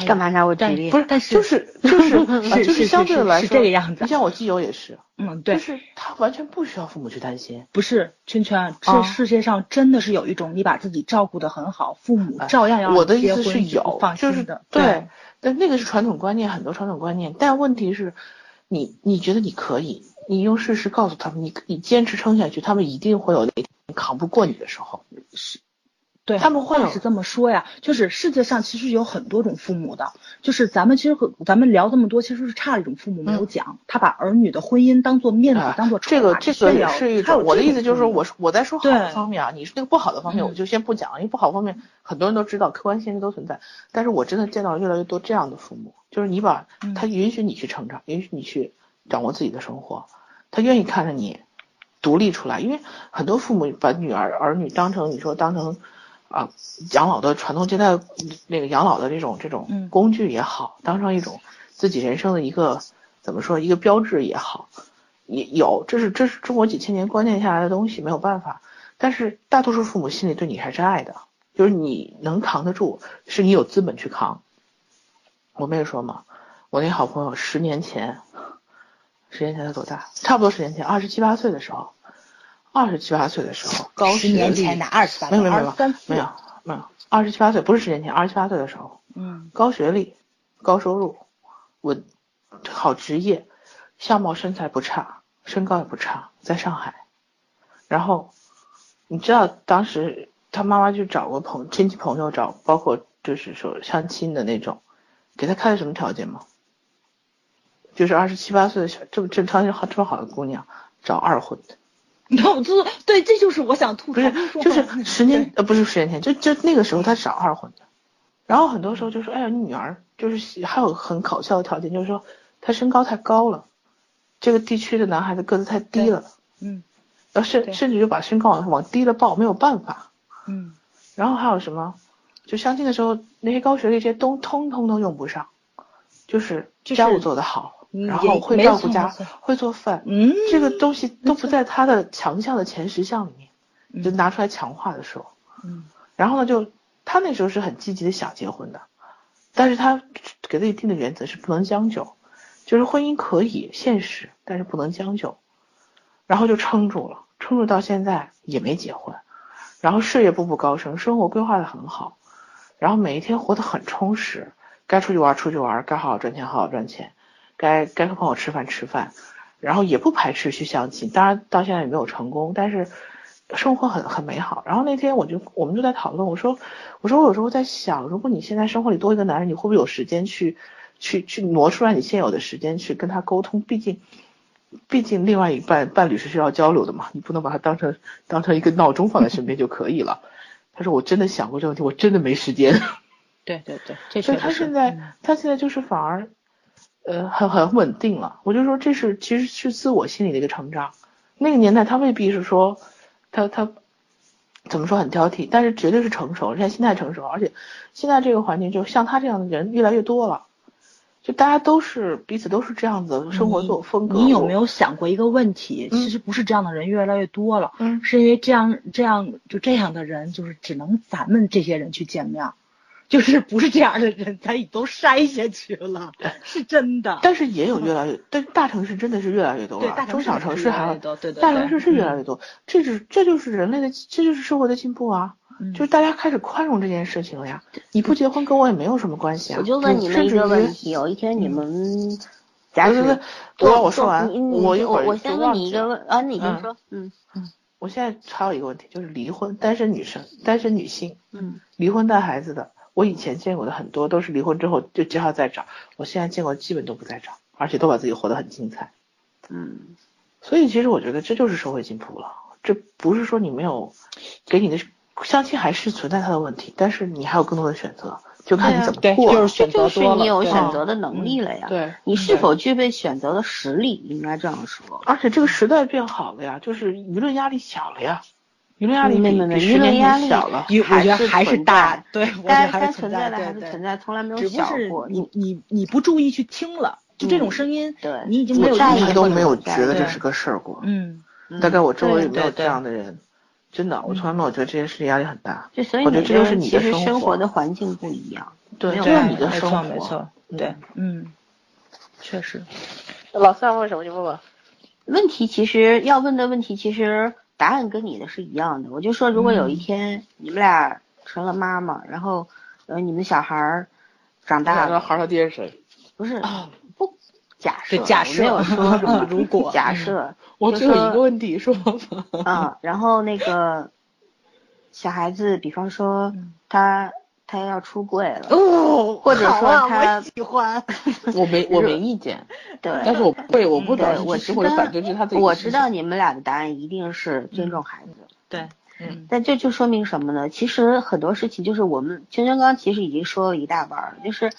干嘛拿我举例？不是，但是就是 就是是就是相对来说是这个样子。你像我基友也是，嗯，对，就是他完全不需要父母去担心。不是圈圈，这世界上真的是有一种你把自己照顾的很好，父母照样要我的意思是有，放心的。对，但那个是传统观念，很多传统观念。但问题是，你你觉得你可以，你用事实告诉他们，你你坚持撑下去，他们一定会有那天扛不过你的时候。是。对他们话是这么说呀，就是世界上其实有很多种父母的，就是咱们其实和咱们聊这么多，其实是差了一种父母没有讲，他把儿女的婚姻当做面子，当做这个这个也是一种。我的意思就是说，我我在说好的方面啊，你是那个不好的方面，我就先不讲，因为不好方面很多人都知道，客观现实都存在。但是我真的见到越来越多这样的父母，就是你把他允许你去成长，允许你去掌握自己的生活，他愿意看着你独立出来，因为很多父母把女儿儿女当成你说当成。啊，养老的传宗接代，那个养老的这种这种工具也好，当成一种自己人生的一个怎么说一个标志也好，也有，这是这是中国几千年观念下来的东西，没有办法。但是大多数父母心里对你还是爱的，就是你能扛得住，是你有资本去扛。我没有说嘛，我那好朋友十年前，十年前他多大？差不多十年前，二十七八岁的时候。二十七八岁的时候，高十年前的二十八，没有没有没有没有没有二十七八岁不是十年前，二十七八岁的时候，嗯，高学历，高收入，稳，好职业，相貌身材不差，身高也不差，在上海。然后，你知道当时他妈妈去找过朋亲戚朋友找，包括就是说相亲的那种，给他开的什么条件吗？就是二十七八岁的小这么这条件好这么好的姑娘找二婚的。脑子对，这就是我想吐槽。不是，就是十年呃，不是十年前，就就那个时候他找二婚的，然后很多时候就说，哎呀，你女儿就是还有很搞笑的条件，就是说她身高太高了，这个地区的男孩子个子太低了，嗯，然后甚甚至就把身高往往低了报，没有办法，嗯，然后还有什么，就相亲的时候那些高学历这些都通通都用不上，就是家务做得好。然后会照顾家，会做饭，嗯，这个东西都不在他的强项的前十项里面，就拿出来强化的时候，嗯，然后呢，就他那时候是很积极的想结婚的，但是他给自己定的原则是不能将就，就是婚姻可以现实，但是不能将就，然后就撑住了，撑住到现在也没结婚，然后事业步步高升，生活规划的很好，然后每一天活得很充实，该出去玩出去玩，该好好赚钱好好赚钱。该该和朋友吃饭吃饭，然后也不排斥去相亲，当然到现在也没有成功，但是生活很很美好。然后那天我就我们就在讨论，我说我说我有时候在想，如果你现在生活里多一个男人，你会不会有时间去去去挪出来你现有的时间去跟他沟通？毕竟毕竟另外一半伴侣是需要交流的嘛，你不能把他当成当成一个闹钟放在身边就可以了。他说我真的想过这个问题，我真的没时间。对 对对，所以他现在他现在就是反而。呃，很很稳定了，我就说这是其实是自我心理的一个成长。那个年代他未必是说，他他怎么说很挑剔，但是绝对是成熟，人家心态成熟，而且现在这个环境就像他这样的人越来越多了，就大家都是彼此都是这样子生活做风格。你有没有想过一个问题？其实不是这样的人越来越多了，嗯，是因为这样这样就这样的人就是只能咱们这些人去见面。就是不是这样的人，咱已都筛下去了，是真的。但是也有越来越，但大城市真的是越来越多了，中小城市还多，对对。大城市是越来越多，这是这就是人类的，这就是社会的进步啊！就是大家开始宽容这件事情了呀。你不结婚跟我也没有什么关系啊。我就问你们一个问题：有一天你们，假设我我说完，我一会儿我先问你一个问啊，你先说，嗯嗯。我现在还有一个问题，就是离婚单身女生、单身女性，嗯，离婚带孩子的。我以前见过的很多都是离婚之后就只好再找，我现在见过基本都不再找，而且都把自己活得很精彩。嗯，所以其实我觉得这就是社会进步了，这不是说你没有给你的相亲还是存在它的问题，但是你还有更多的选择，就看你怎么过。就是选择多了，你有选择的能力了呀。对，你是否具备选择的实力，应该这样说。而且这个时代变好了呀，就是舆论压力小了呀。舆论压力比舆论压力小了，我觉得还是大，对，该该存在的还是存在，从来没有小过。你你你不注意去听了，就这种声音，对，你已经没有在意都没有觉得这是个事儿过。嗯，大概我周围也没有这样的人，真的，我从来没有觉得这件事情压力很大。就所以我觉得这就是你的生活的环境不一样，对，就是你的生活，没错，对，嗯，确实。老三问什么就问吧。问题其实要问的问题其实。答案跟你的是一样的，我就说，如果有一天你们俩成了妈妈，然后呃，你们小孩儿长大了，孩儿他爹是谁？不是，不假设，假设没有说 如果假设，我只有一个问题说，啊，然后那个小孩子，比方说他。他要出柜了，哦，或者说他喜欢，我没我没意见，对，但是我不会，我不对，我知道，反对是他自己。我知道你们俩的答案一定是尊重孩子，对，嗯，但这就说明什么呢？其实很多事情就是我们圈圈刚其实已经说了一大半了，就是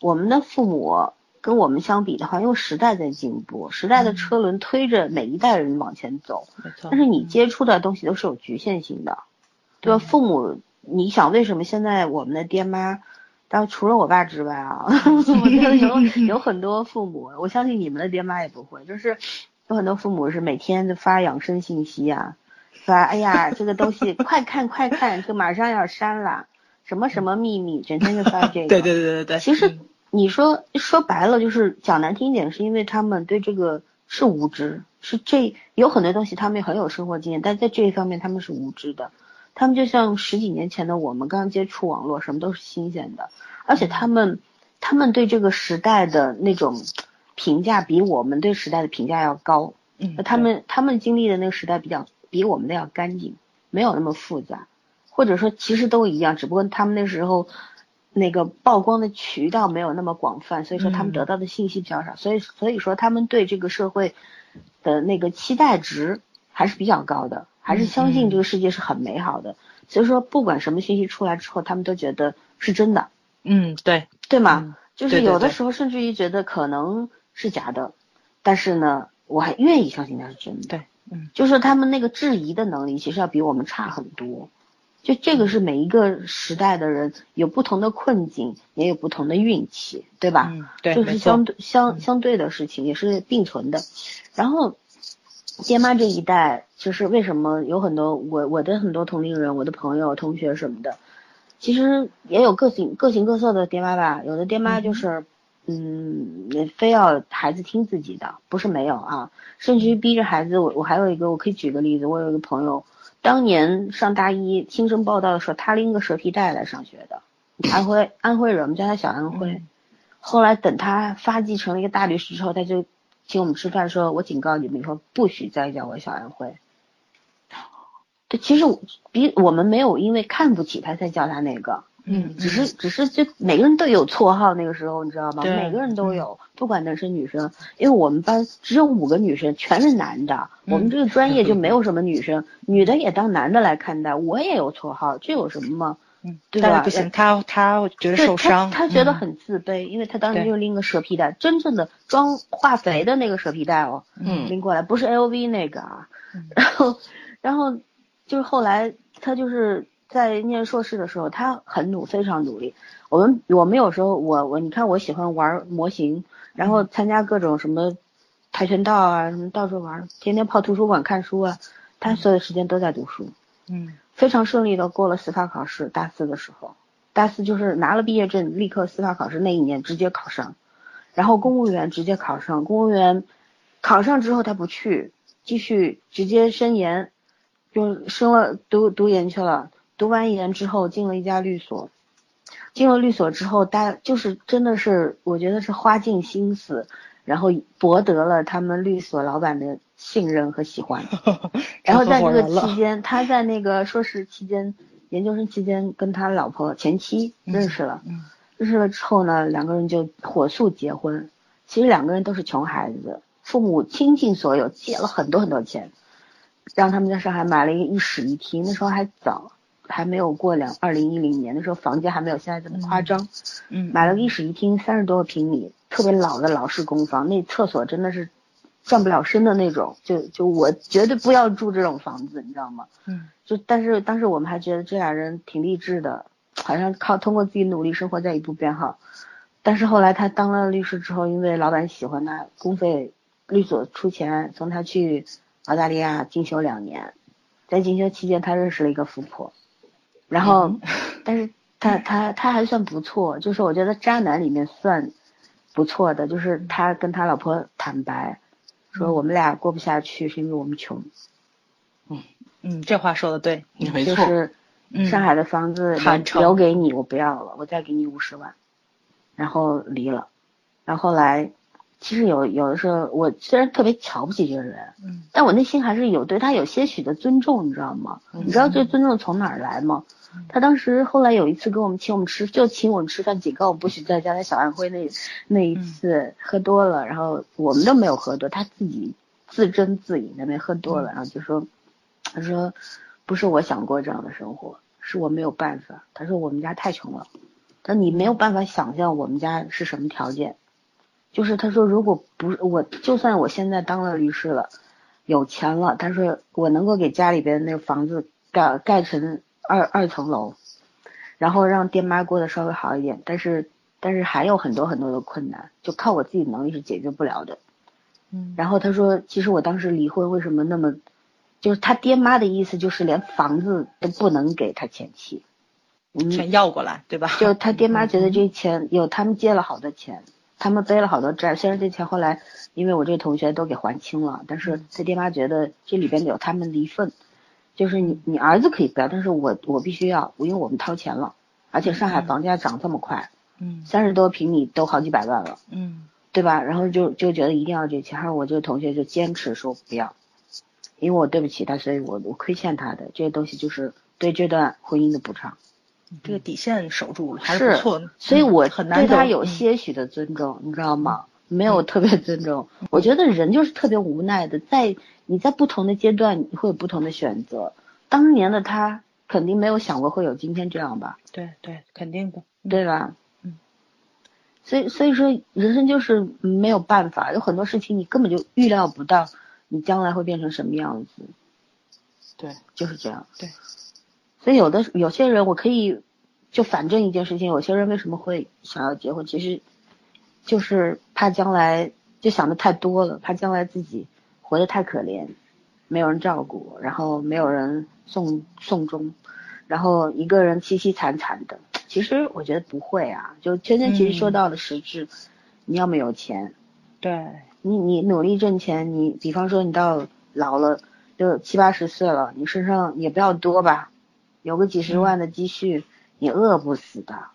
我们的父母跟我们相比的话，因为时代在进步，时代的车轮推着每一代人往前走，没错，但是你接触的东西都是有局限性的，对吧？父母。你想为什么现在我们的爹妈，当除了我爸之外啊，我觉得 有有 很多父母，我相信你们的爹妈也不会，就是有很多父母是每天就发养生信息啊，发哎呀这个东西快看快看，就马上要删了，什么什么秘密，整天就发这个。对对对对对。其实你说说白了就是讲难听一点，是因为他们对这个是无知，是这有很多东西他们很有生活经验，但在这一方面他们是无知的。他们就像十几年前的我们，刚接触网络，什么都是新鲜的，而且他们，他们对这个时代的那种评价比我们对时代的评价要高。嗯，他们他们经历的那个时代比较比我们的要干净，没有那么复杂，或者说其实都一样，只不过他们那时候那个曝光的渠道没有那么广泛，所以说他们得到的信息比较少，所以所以说他们对这个社会的那个期待值。还是比较高的，还是相信这个世界是很美好的。所以说，不管什么信息出来之后，他们都觉得是真的。嗯，对，对吗？就是有的时候甚至于觉得可能是假的，但是呢，我还愿意相信它是真的。对，嗯，就是他们那个质疑的能力其实要比我们差很多。就这个是每一个时代的人有不同的困境，也有不同的运气，对吧？嗯，对，就是相对相相对的事情，也是并存的。然后，爹妈这一代，就是为什么有很多我我的很多同龄人，我的朋友、同学什么的，其实也有个性各形各色的爹妈吧。有的爹妈就是，嗯，非要孩子听自己的，不是没有啊，甚至于逼着孩子。我我还有一个，我可以举个例子，我有一个朋友。当年上大一新生报道的时候，他拎个蛇皮袋来上学的，安徽安徽人，我们叫他小安徽。后来等他发迹成了一个大律师之后，他就请我们吃饭，说我警告你们以后不许再叫我小安徽。对，其实比我们没有因为看不起他才叫他那个。嗯，只是只是就每个人都有绰号，那个时候你知道吗？每个人都有，不管男生女生。因为我们班只有五个女生，全是男的，我们这个专业就没有什么女生，女的也当男的来看待。我也有绰号，这有什么吗？嗯，对吧？不行，他他觉得受伤，他觉得很自卑，因为他当时就拎个蛇皮袋，真正的装化肥的那个蛇皮袋哦，嗯，拎过来不是 LV 那个啊，然后然后就是后来他就是。在念硕士的时候，他很努，非常努力。我们我们有时候，我我你看，我喜欢玩模型，然后参加各种什么跆拳道啊，什么到处玩，天天泡图书馆看书啊。他所有时间都在读书，嗯，非常顺利的过了司法考试。大四的时候，大四就是拿了毕业证，立刻司法考试那一年直接考上，然后公务员直接考上。公务员考上之后，他不去，继续直接升研，就升了读读研去了。读完研之后，进了一家律所。进了律所之后，大就是真的是，我觉得是花尽心思，然后博得了他们律所老板的信任和喜欢。然后在这个期间，他在那个硕士期间、研究生期间，跟他老婆前妻认识了。认识了之后呢，两个人就火速结婚。其实两个人都是穷孩子，父母倾尽所有，借了很多很多钱，让他们在上海买了一个一室一厅。那时候还早。还没有过两二零一零年那时候，房价还没有现在这么夸张。嗯，买了一室一厅，三十多个平米，特别老的老式公房，那厕所真的是转不了身的那种。就就我绝对不要住这种房子，你知道吗？嗯，就但是当时我们还觉得这俩人挺励志的，好像靠通过自己努力生活在一步变好。但是后来他当了律师之后，因为老板喜欢他，公费律所出钱送他去澳大利亚进修两年，在进修期间他认识了一个富婆。然后，但是他他他还算不错，就是我觉得渣男里面算不错的，就是他跟他老婆坦白，说我们俩过不下去是因为我们穷。嗯嗯，这话说的对，没错。就是上海的房子留给你，我不要了，我再给你五十万，然后离了。然后后来，其实有有的时候，我虽然特别瞧不起这个人，嗯，但我内心还是有对他有些许的尊重，你知道吗？你知道这尊重从哪儿来吗？他当时后来有一次跟我们请我们吃，就请我们吃饭，警告我们不许再加在小安徽那那一次喝多了，然后我们都没有喝多，他自己自斟自饮那边喝多了，然后就说，他说不是我想过这样的生活，是我没有办法。他说我们家太穷了，他你没有办法想象我们家是什么条件，就是他说如果不是我，就算我现在当了律师了，有钱了，他说我能够给家里边那个房子盖盖成。二二层楼，然后让爹妈过得稍微好一点，但是但是还有很多很多的困难，就靠我自己能力是解决不了的。嗯，然后他说，其实我当时离婚为什么那么，就是他爹妈的意思就是连房子都不能给他前妻，嗯全要过来，对吧？就他爹妈觉得这钱有他们借了好多钱，他们背了好多债，虽然这钱后来因为我这同学都给还清了，但是他爹妈觉得这里边有他们的一份。就是你，你儿子可以不要，但是我我必须要，因为我们掏钱了，而且上海房价涨这么快，嗯，三十多平米都好几百万了，嗯，对吧？然后就就觉得一定要这钱，然后我这个同学就坚持说不要，因为我对不起他，所以我我亏欠他的这些东西就是对这段婚姻的补偿，这个底线守住了还是不错，所以我很难对他有些许的尊重，你知道吗？没有特别尊重。我觉得人就是特别无奈的，在你在不同的阶段你会有不同的选择。当年的他肯定没有想过会有今天这样吧？对对，肯定的，对吧？嗯。所以所以说，人生就是没有办法，有很多事情你根本就预料不到，你将来会变成什么样子。对，就是这样。对。所以有的有些人，我可以就反正一件事情，有些人为什么会想要结婚，其实就是怕将来就想的太多了，怕将来自己活得太可怜，没有人照顾，然后没有人送送终，然后一个人凄凄惨惨的。其实我觉得不会啊，就圈圈其实说到了实质，你要么有钱，对你你努力挣钱，你比方说你到老了就七八十岁了，你身上也不要多吧。有个几十万的积蓄，你饿不死的。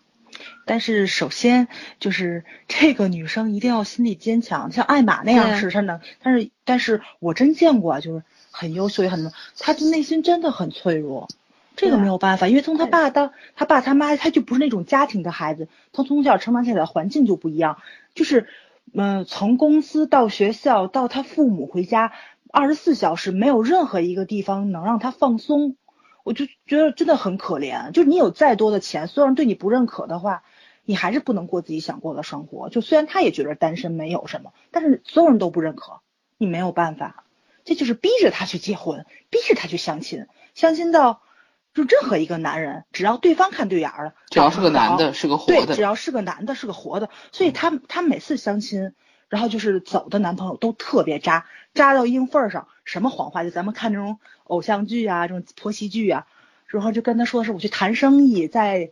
但是首先就是 这个女生一定要心理坚强，像艾玛那样是真的。但是但是我真见过，就是很优秀也很，她的内心真的很脆弱。这个没有办法，因为从他爸到他爸他妈，他就不是那种家庭的孩子，他从小成长起来的环境就不一样。就是嗯，从公司到学校到他父母回家，二十四小时没有任何一个地方能让他放松。我就觉得真的很可怜，就是你有再多的钱，所有人对你不认可的话，你还是不能过自己想过的生活。就虽然他也觉得单身没有什么，但是所有人都不认可，你没有办法，这就是逼着他去结婚，逼着他去相亲，相亲到就任何一个男人，只要对方看对眼了，只要是个男的，是个活的，对，只要是个男的，是个活的，所以他他每次相亲。然后就是走的男朋友都特别渣，渣到硬份儿上，什么谎话就咱们看这种偶像剧啊，这种婆媳剧啊，然后就跟他说的是我去谈生意，在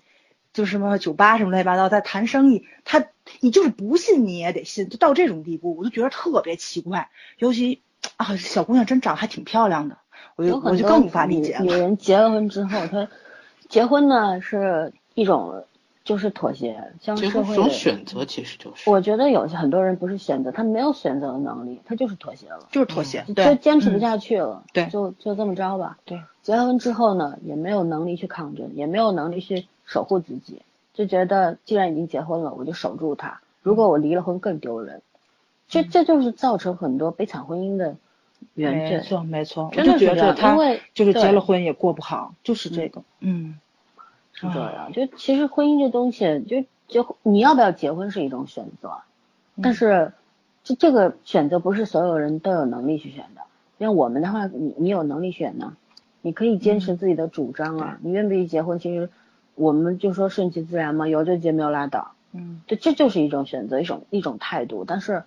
就什么酒吧什么乱七八糟在谈生意，他你就是不信你也得信，就到这种地步，我就觉得特别奇怪。尤其啊，小姑娘真长得还挺漂亮的，我就我就更无法理解了。女人结了婚之后，她结婚呢是一种。就是妥协，像社会种选择其实就是。我觉得有些很多人不是选择，他没有选择的能力，他就是妥协了，就是妥协，就坚持不下去了，对，就就这么着吧。对，结了婚之后呢，也没有能力去抗争，也没有能力去守护自己，就觉得既然已经结婚了，我就守住它。如果我离了婚更丢人，这这就是造成很多悲惨婚姻的原罪。没错没错，我就觉得他就是结了婚也过不好，就是这个，嗯。是这样，就其实婚姻这东西，就就你要不要结婚是一种选择，但是这这个选择不是所有人都有能力去选的。像我们的话，你你有能力选呢，你可以坚持自己的主张啊。你愿不愿意结婚，其实我们就说顺其自然嘛，有就结，没有拉倒。嗯，对，这就是一种选择，一种一种态度。但是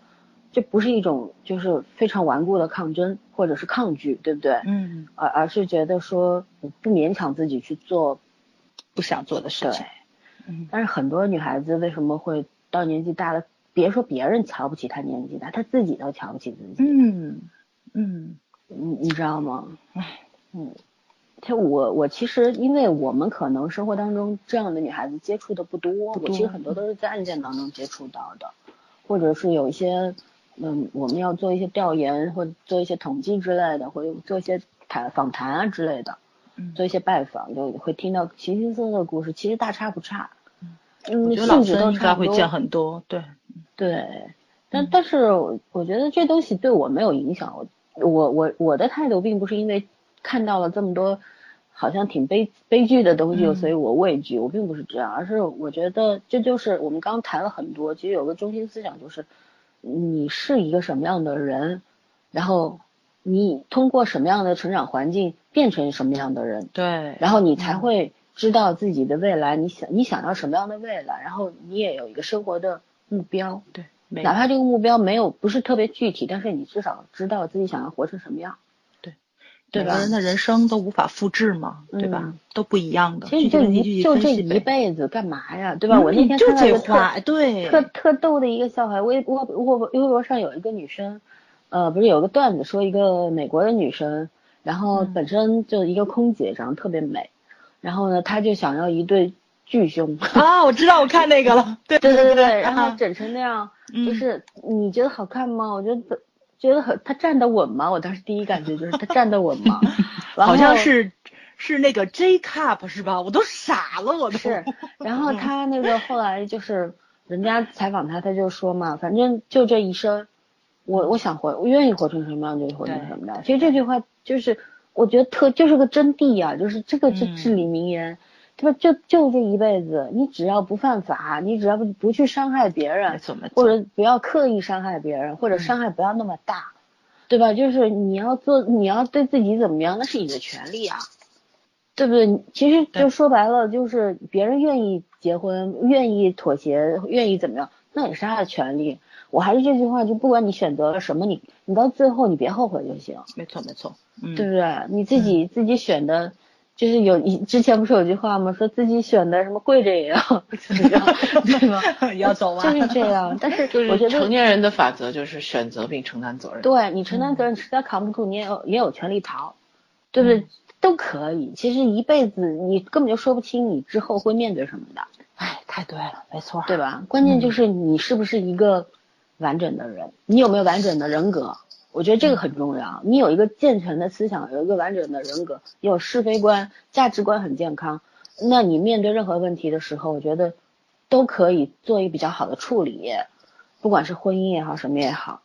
这不是一种就是非常顽固的抗争或者是抗拒，对不对？嗯，而而是觉得说不勉强自己去做。不想做的事情，嗯，但是很多女孩子为什么会到年纪大了，别说别人瞧不起她年纪大，她自己都瞧不起自己。嗯嗯，你你知道吗？唉，嗯，就我我其实因为我们可能生活当中这样的女孩子接触的不多，我其实很多都是在案件当中接触到的，或者是有一些嗯，我们要做一些调研或做一些统计之类的，或者做一些谈访谈啊之类的。做一些拜访，就会听到形形色色的故事，其实大差不差。嗯，性质都差不多。会见很多，对对。但但是我觉得这东西对我没有影响。我我我的态度并不是因为看到了这么多好像挺悲悲剧的东西，所以我畏惧。我并不是这样，而是我觉得这就是我们刚谈了很多，其实有个中心思想就是，你是一个什么样的人，然后。你通过什么样的成长环境变成什么样的人？对，然后你才会知道自己的未来，你想你想要什么样的未来，然后你也有一个生活的目标。对，哪怕这个目标没有不是特别具体，但是你至少知道自己想要活成什么样。对，对吧？人的人生都无法复制嘛，对吧？都不一样的。其实就一就这一辈子干嘛呀？对吧？我那天就这话，对，特特逗的一个笑话，微微微微博上有一个女生。呃，不是有个段子说一个美国的女生，然后本身就一个空姐，长得特别美，然后呢，她就想要一对巨胸啊，我知道，我看那个了，对 对对对，然后整成那样，就是你觉得好看吗？我觉得觉得很，他站得稳吗？我当时第一感觉就是 他站得稳吗？好像是是那个 J Cup 是吧？我都傻了，我都是，然后他那个后来就是。人家采访他，他就说嘛，反正就这一生，我我想活，我愿意活成什么样就活成什么样。其实这句话就是，我觉得特就是个真谛啊，就是这个是至理名言，对吧？就就这一辈子，你只要不犯法，你只要不不去伤害别人，或者不要刻意伤害别人，或者伤害不要那么大，对吧？就是你要做，你要对自己怎么样，那是你的权利啊。对不对？其实就说白了，就是别人愿意结婚，愿意妥协，愿意怎么样，那也是他的权利。我还是这句话，就不管你选择了什么，你你到最后你别后悔就行。没错没错，对不对？你自己自己选的，就是有一之前不是有句话吗？说自己选的什么跪着也要 怎么样，对吗？要走啊，就是这样。但 是我觉得成年人的法则就是选择并承担责任。对你承担责任，实在扛不住，你也有也有权利逃，对不对？都可以，其实一辈子你根本就说不清你之后会面对什么的。哎，太对了，没错，对吧？关键就是你是不是一个完整的人，你有没有完整的人格？我觉得这个很重要。你有一个健全的思想，有一个完整的人格，有是非观、价值观很健康，那你面对任何问题的时候，我觉得都可以做一个比较好的处理，不管是婚姻也好，什么也好。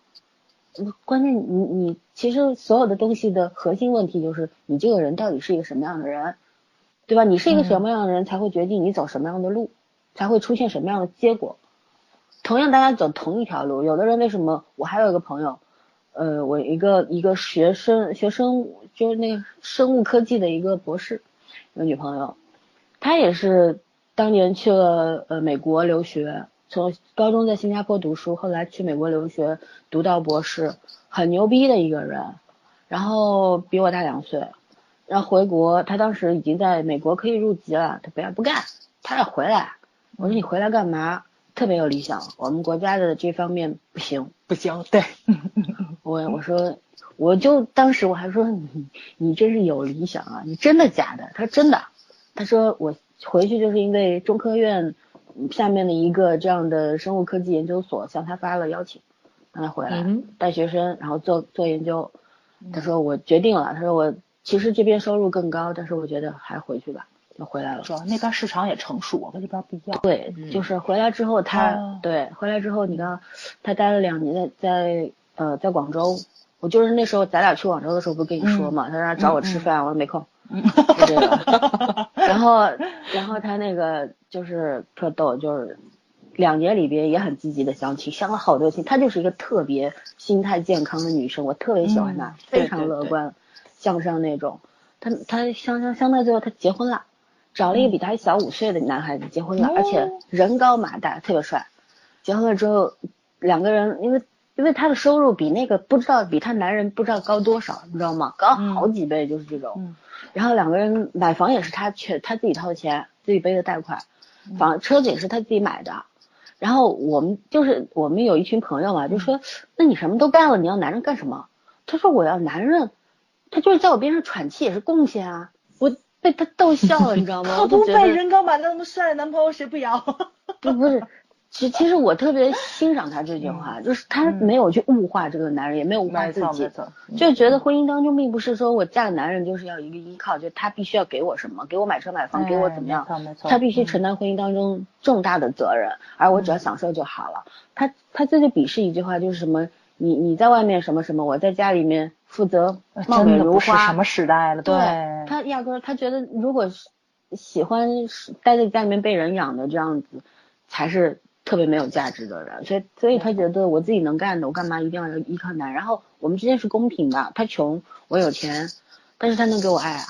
关键你你其实所有的东西的核心问题就是你这个人到底是一个什么样的人，对吧？你是一个什么样的人才会决定你走什么样的路，才会出现什么样的结果。同样大家走同一条路，有的人为什么？我还有一个朋友，呃，我一个一个学生学生就是那个生物科技的一个博士，一个女朋友，她也是当年去了呃美国留学。从高中在新加坡读书，后来去美国留学，读到博士，很牛逼的一个人。然后比我大两岁，然后回国，他当时已经在美国可以入籍了，他不要不干，他要回来。我说你回来干嘛？特别有理想，我们国家的这方面不行，不行。对，我我说我就当时我还说 你你真是有理想啊，你真的假的？他说真的。他说我回去就是因为中科院。下面的一个这样的生物科技研究所向他发了邀请，让他回来带学生，然后做做研究。他说我决定了，他说我其实这边收入更高，但是我觉得还回去吧，就回来了。主要那边市场也成熟，跟这边不一样。对，就是回来之后他对回来之后，你看他待了两年在在呃在广州，我就是那时候咱俩去广州的时候不跟你说嘛，他说找我吃饭，我说没空。就这个，然后，然后他那个就是特逗，就是两年里边也很积极的相亲，相了好多亲。她就是一个特别心态健康的女生，我特别喜欢她，非常乐观向上那种。她她相相相到最后，她结婚了，找了一个比她小五岁的男孩子结婚了，而且人高马大，特别帅。结婚了之后，两个人因为。因为她的收入比那个不知道比她男人不知道高多少，你知道吗？高好几倍，就是这种。然后两个人买房也是他全他自己掏钱，自己背的贷款，房车子也是他自己买的。然后我们就是我们有一群朋友嘛，就说那你什么都干了，你要男人干什么？他说我要男人，他就是在我边上喘气也是贡献啊。我被他逗笑了，你知道吗？他不被人高马大那么帅的男朋友谁不要？不不是。其其实我特别欣赏他这句话，就是他没有去物化这个男人，也没有物化自己，就觉得婚姻当中并不是说我嫁男人就是要一个依靠，就他必须要给我什么，给我买车买房，给我怎么样，他必须承担婚姻当中重大的责任，而我只要享受就好了。他他这就鄙视一句话，就是什么你你在外面什么什么，我在家里面负责貌美如花，什么时代了？对他压根他觉得如果喜欢待在家里面被人养的这样子才是。特别没有价值的人，所以所以他觉得我自己能干的，我干嘛一定要依靠男人？然后我们之间是公平的，他穷我有钱，但是他能给我爱啊。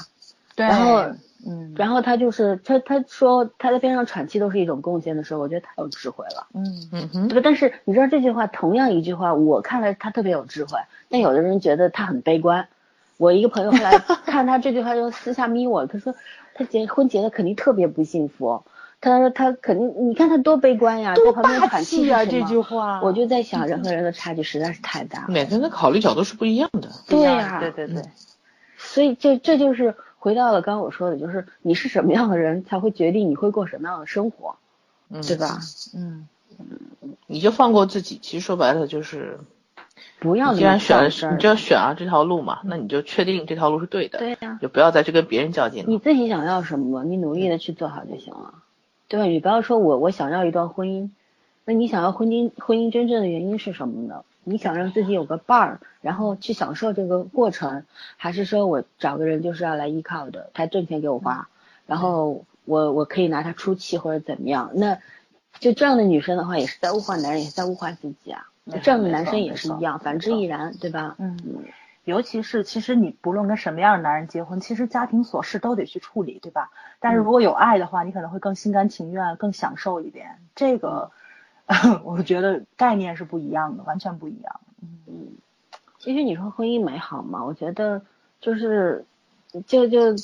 对。然后，嗯，然后他就是他他说他在边上喘气都是一种贡献的时候，我觉得太有智慧了。嗯嗯哼。对，但是你知道这句话同样一句话，我看来他特别有智慧，但有的人觉得他很悲观。我一个朋友后来 看他这句话就私下咪我，他说他结婚结的肯定特别不幸福。他说他肯定，你看他多悲观呀，多旁边喘气啊，这句话，我就在想，人和人的差距实在是太大。每个人的考虑角度是不一样的。对呀，对对对。所以这这就是回到了刚刚我说的，就是你是什么样的人，才会决定你会过什么样的生活，对吧？嗯嗯，你就放过自己。其实说白了就是，不要。既然选了，你就要选啊这条路嘛，那你就确定这条路是对的。对呀。就不要再去跟别人较劲。你自己想要什么，你努力的去做好就行了。对吧？你不要说我我想要一段婚姻，那你想要婚姻婚姻真正的原因是什么呢？你想让自己有个伴儿，然后去享受这个过程，还是说我找个人就是要来依靠的，他挣钱给我花，然后我我可以拿他出气或者怎么样？那就这样的女生的话，也是在物化男人，也是在物化自己啊。这样的男生也是一样，反之亦然，对吧？嗯，尤其是其实你不论跟什么样的男人结婚，其实家庭琐事都得去处理，对吧？但是如果有爱的话，你可能会更心甘情愿，更享受一点。这个。我觉得概念是不一样的，完全不一样。嗯，其实你说婚姻美好嘛，我觉得就是，就就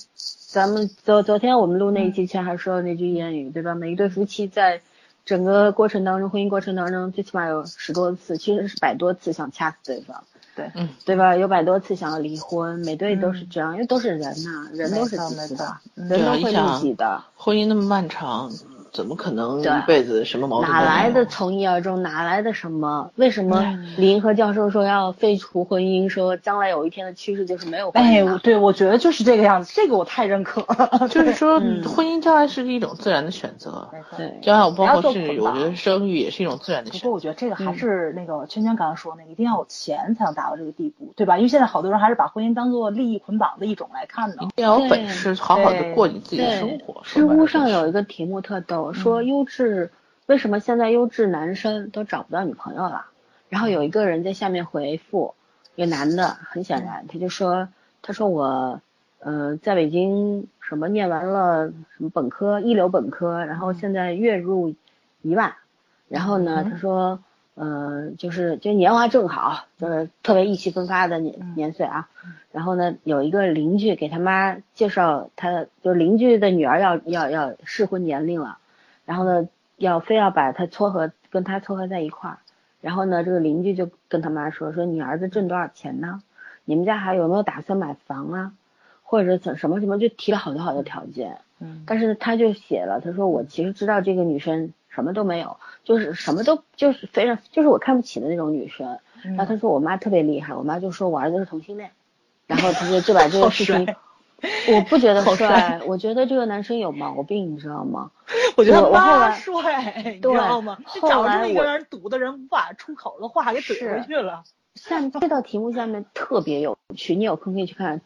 咱们昨昨天我们录那一期前还说那句谚语，对吧？每一对夫妻在整个过程当中，婚姻过程当中，最起码有十多次，其实是百多次想掐死对方，对，嗯，对吧？有百多次想要离婚，每对都是这样，因为都是人呐，人都是自私的，人都会利己的。婚姻那么漫长。怎么可能一辈子什么矛盾？哪来的从一而终？哪来的什么？为什么李银河教授说要废除婚姻？说将来有一天的趋势就是没有婚姻？哎，对，我觉得就是这个样子，这个我太认可。就是说，婚姻将来是一种自然的选择。对，将来我包括是我觉得生育也是一种自然的选择。不过我觉得这个还是那个圈圈刚刚说那个，一定要有钱才能达到这个地步，对吧？因为现在好多人还是把婚姻当做利益捆绑的一种来看的。一定要有本事，好好的过你自己的生活。知乎上有一个题目特逗，说优质。是为什么现在优质男生都找不到女朋友了？然后有一个人在下面回复，一个男的，很显然他就说，他说我，呃，在北京什么念完了什么本科，一流本科，然后现在月入一万，然后呢，他说，呃，就是就年华正好，就是特别意气风发的年年岁啊，然后呢，有一个邻居给他妈介绍，他就邻居的女儿要要要适婚年龄了。然后呢，要非要把他撮合跟他撮合在一块儿，然后呢，这个邻居就跟他妈说说你儿子挣多少钱呢？你们家还有没有打算买房啊？或者怎什么什么就提了好多好多条件。嗯。但是他就写了，他说我其实知道这个女生什么都没有，就是什么都就是非常就是我看不起的那种女生。然后他说我妈特别厉害，我妈就说我儿子是同性恋，然后他就就把这 个事情。我不觉得帅，我觉得这个男生有毛病，你知道吗？我觉得我后来帅，你知道吗？找这么一个人堵的人无法出口的话给怼回去了。像这道题目下面特别有趣，你有空可以去看。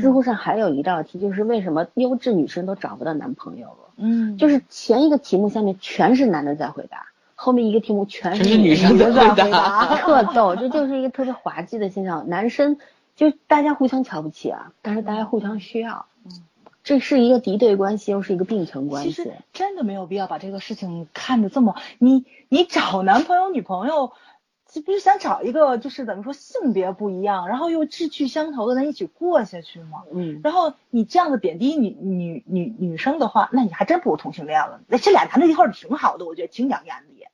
知乎上还有一道题，就是为什么优质女生都找不到男朋友了？嗯，就是前一个题目下面全是男的在回答，后面一个题目全是女生在回答，特逗，这就是一个特别滑稽的现象。男生。就大家互相瞧不起啊，但是大家互相需要，嗯，这是一个敌对关系，又是一个并存关系。其实真的没有必要把这个事情看得这么，你你找男朋友女朋友，这不是想找一个就是怎么说性别不一样，然后又志趣相投的人一起过下去吗？嗯，然后你这样的贬低女女女女生的话，那你还真不如同性恋了。那这俩男的一块儿挺好的，我觉得挺养眼的也。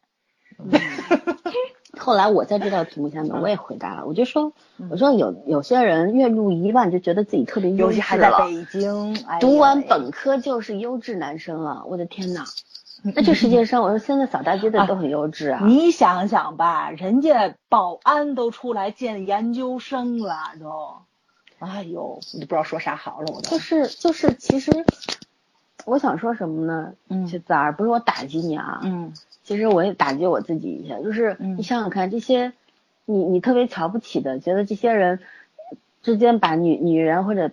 后来我在这道题目下面我也回答了，我就说，我说有有些人月入一万就觉得自己特别优质了，还在北京，读完本科就是优质男生了，我的天呐，那这世界上我说现在扫大街的都很优质啊，你想想吧，人家保安都出来见研究生了都，哎呦，我都不知道说啥好了，我都。就是就是其实我想说什么呢？嗯，子儿不是我打击你啊，嗯。其实我也打击我自己一下，就是你想想看，这些你你特别瞧不起的，觉得这些人之间把女女人或者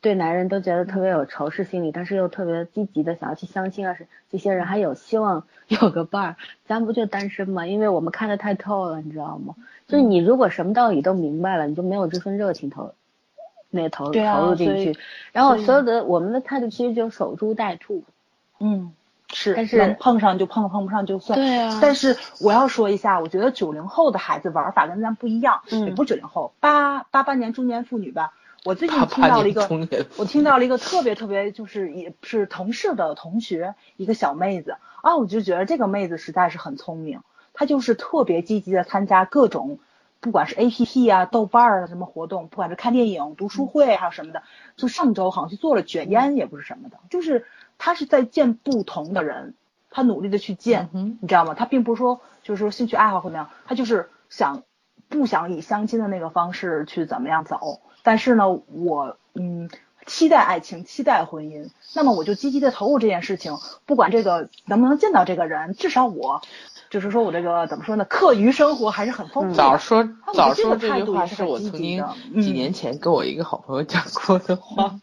对男人都觉得特别有仇视心理，但是又特别积极的想要去相亲啊，是这些人还有希望有个伴儿，咱不就单身吗？因为我们看得太透了，你知道吗？就是你如果什么道理都明白了，你就没有这份热情投那投投入进去，然后所有的我们的态度其实就守株待兔，嗯。是，但是能碰上就碰，碰不上就算。对啊。但是我要说一下，我觉得九零后的孩子玩法跟咱不一样，嗯也不是九零后，八八八年中年妇女吧。我最近听到了一个，我听到了一个特别特别，就是也是同事的同学，一个小妹子啊，我就觉得这个妹子实在是很聪明，她就是特别积极的参加各种，不管是 A P P 啊、豆瓣啊什么活动，不管是看电影、读书会还有什么的，就上周好像去做了卷烟，也不是什么的，就是。他是在见不同的人，他努力的去见，嗯你知道吗？他并不是说就是说兴趣爱好或怎样，他就是想不想以相亲的那个方式去怎么样走。但是呢，我嗯期待爱情，期待婚姻，那么我就积极的投入这件事情，不管这个能不能见到这个人，至少我就是说我这个怎么说呢？课余生活还是很丰富的。早说早说这句话是我曾经几年前跟我一个好朋友讲过的话。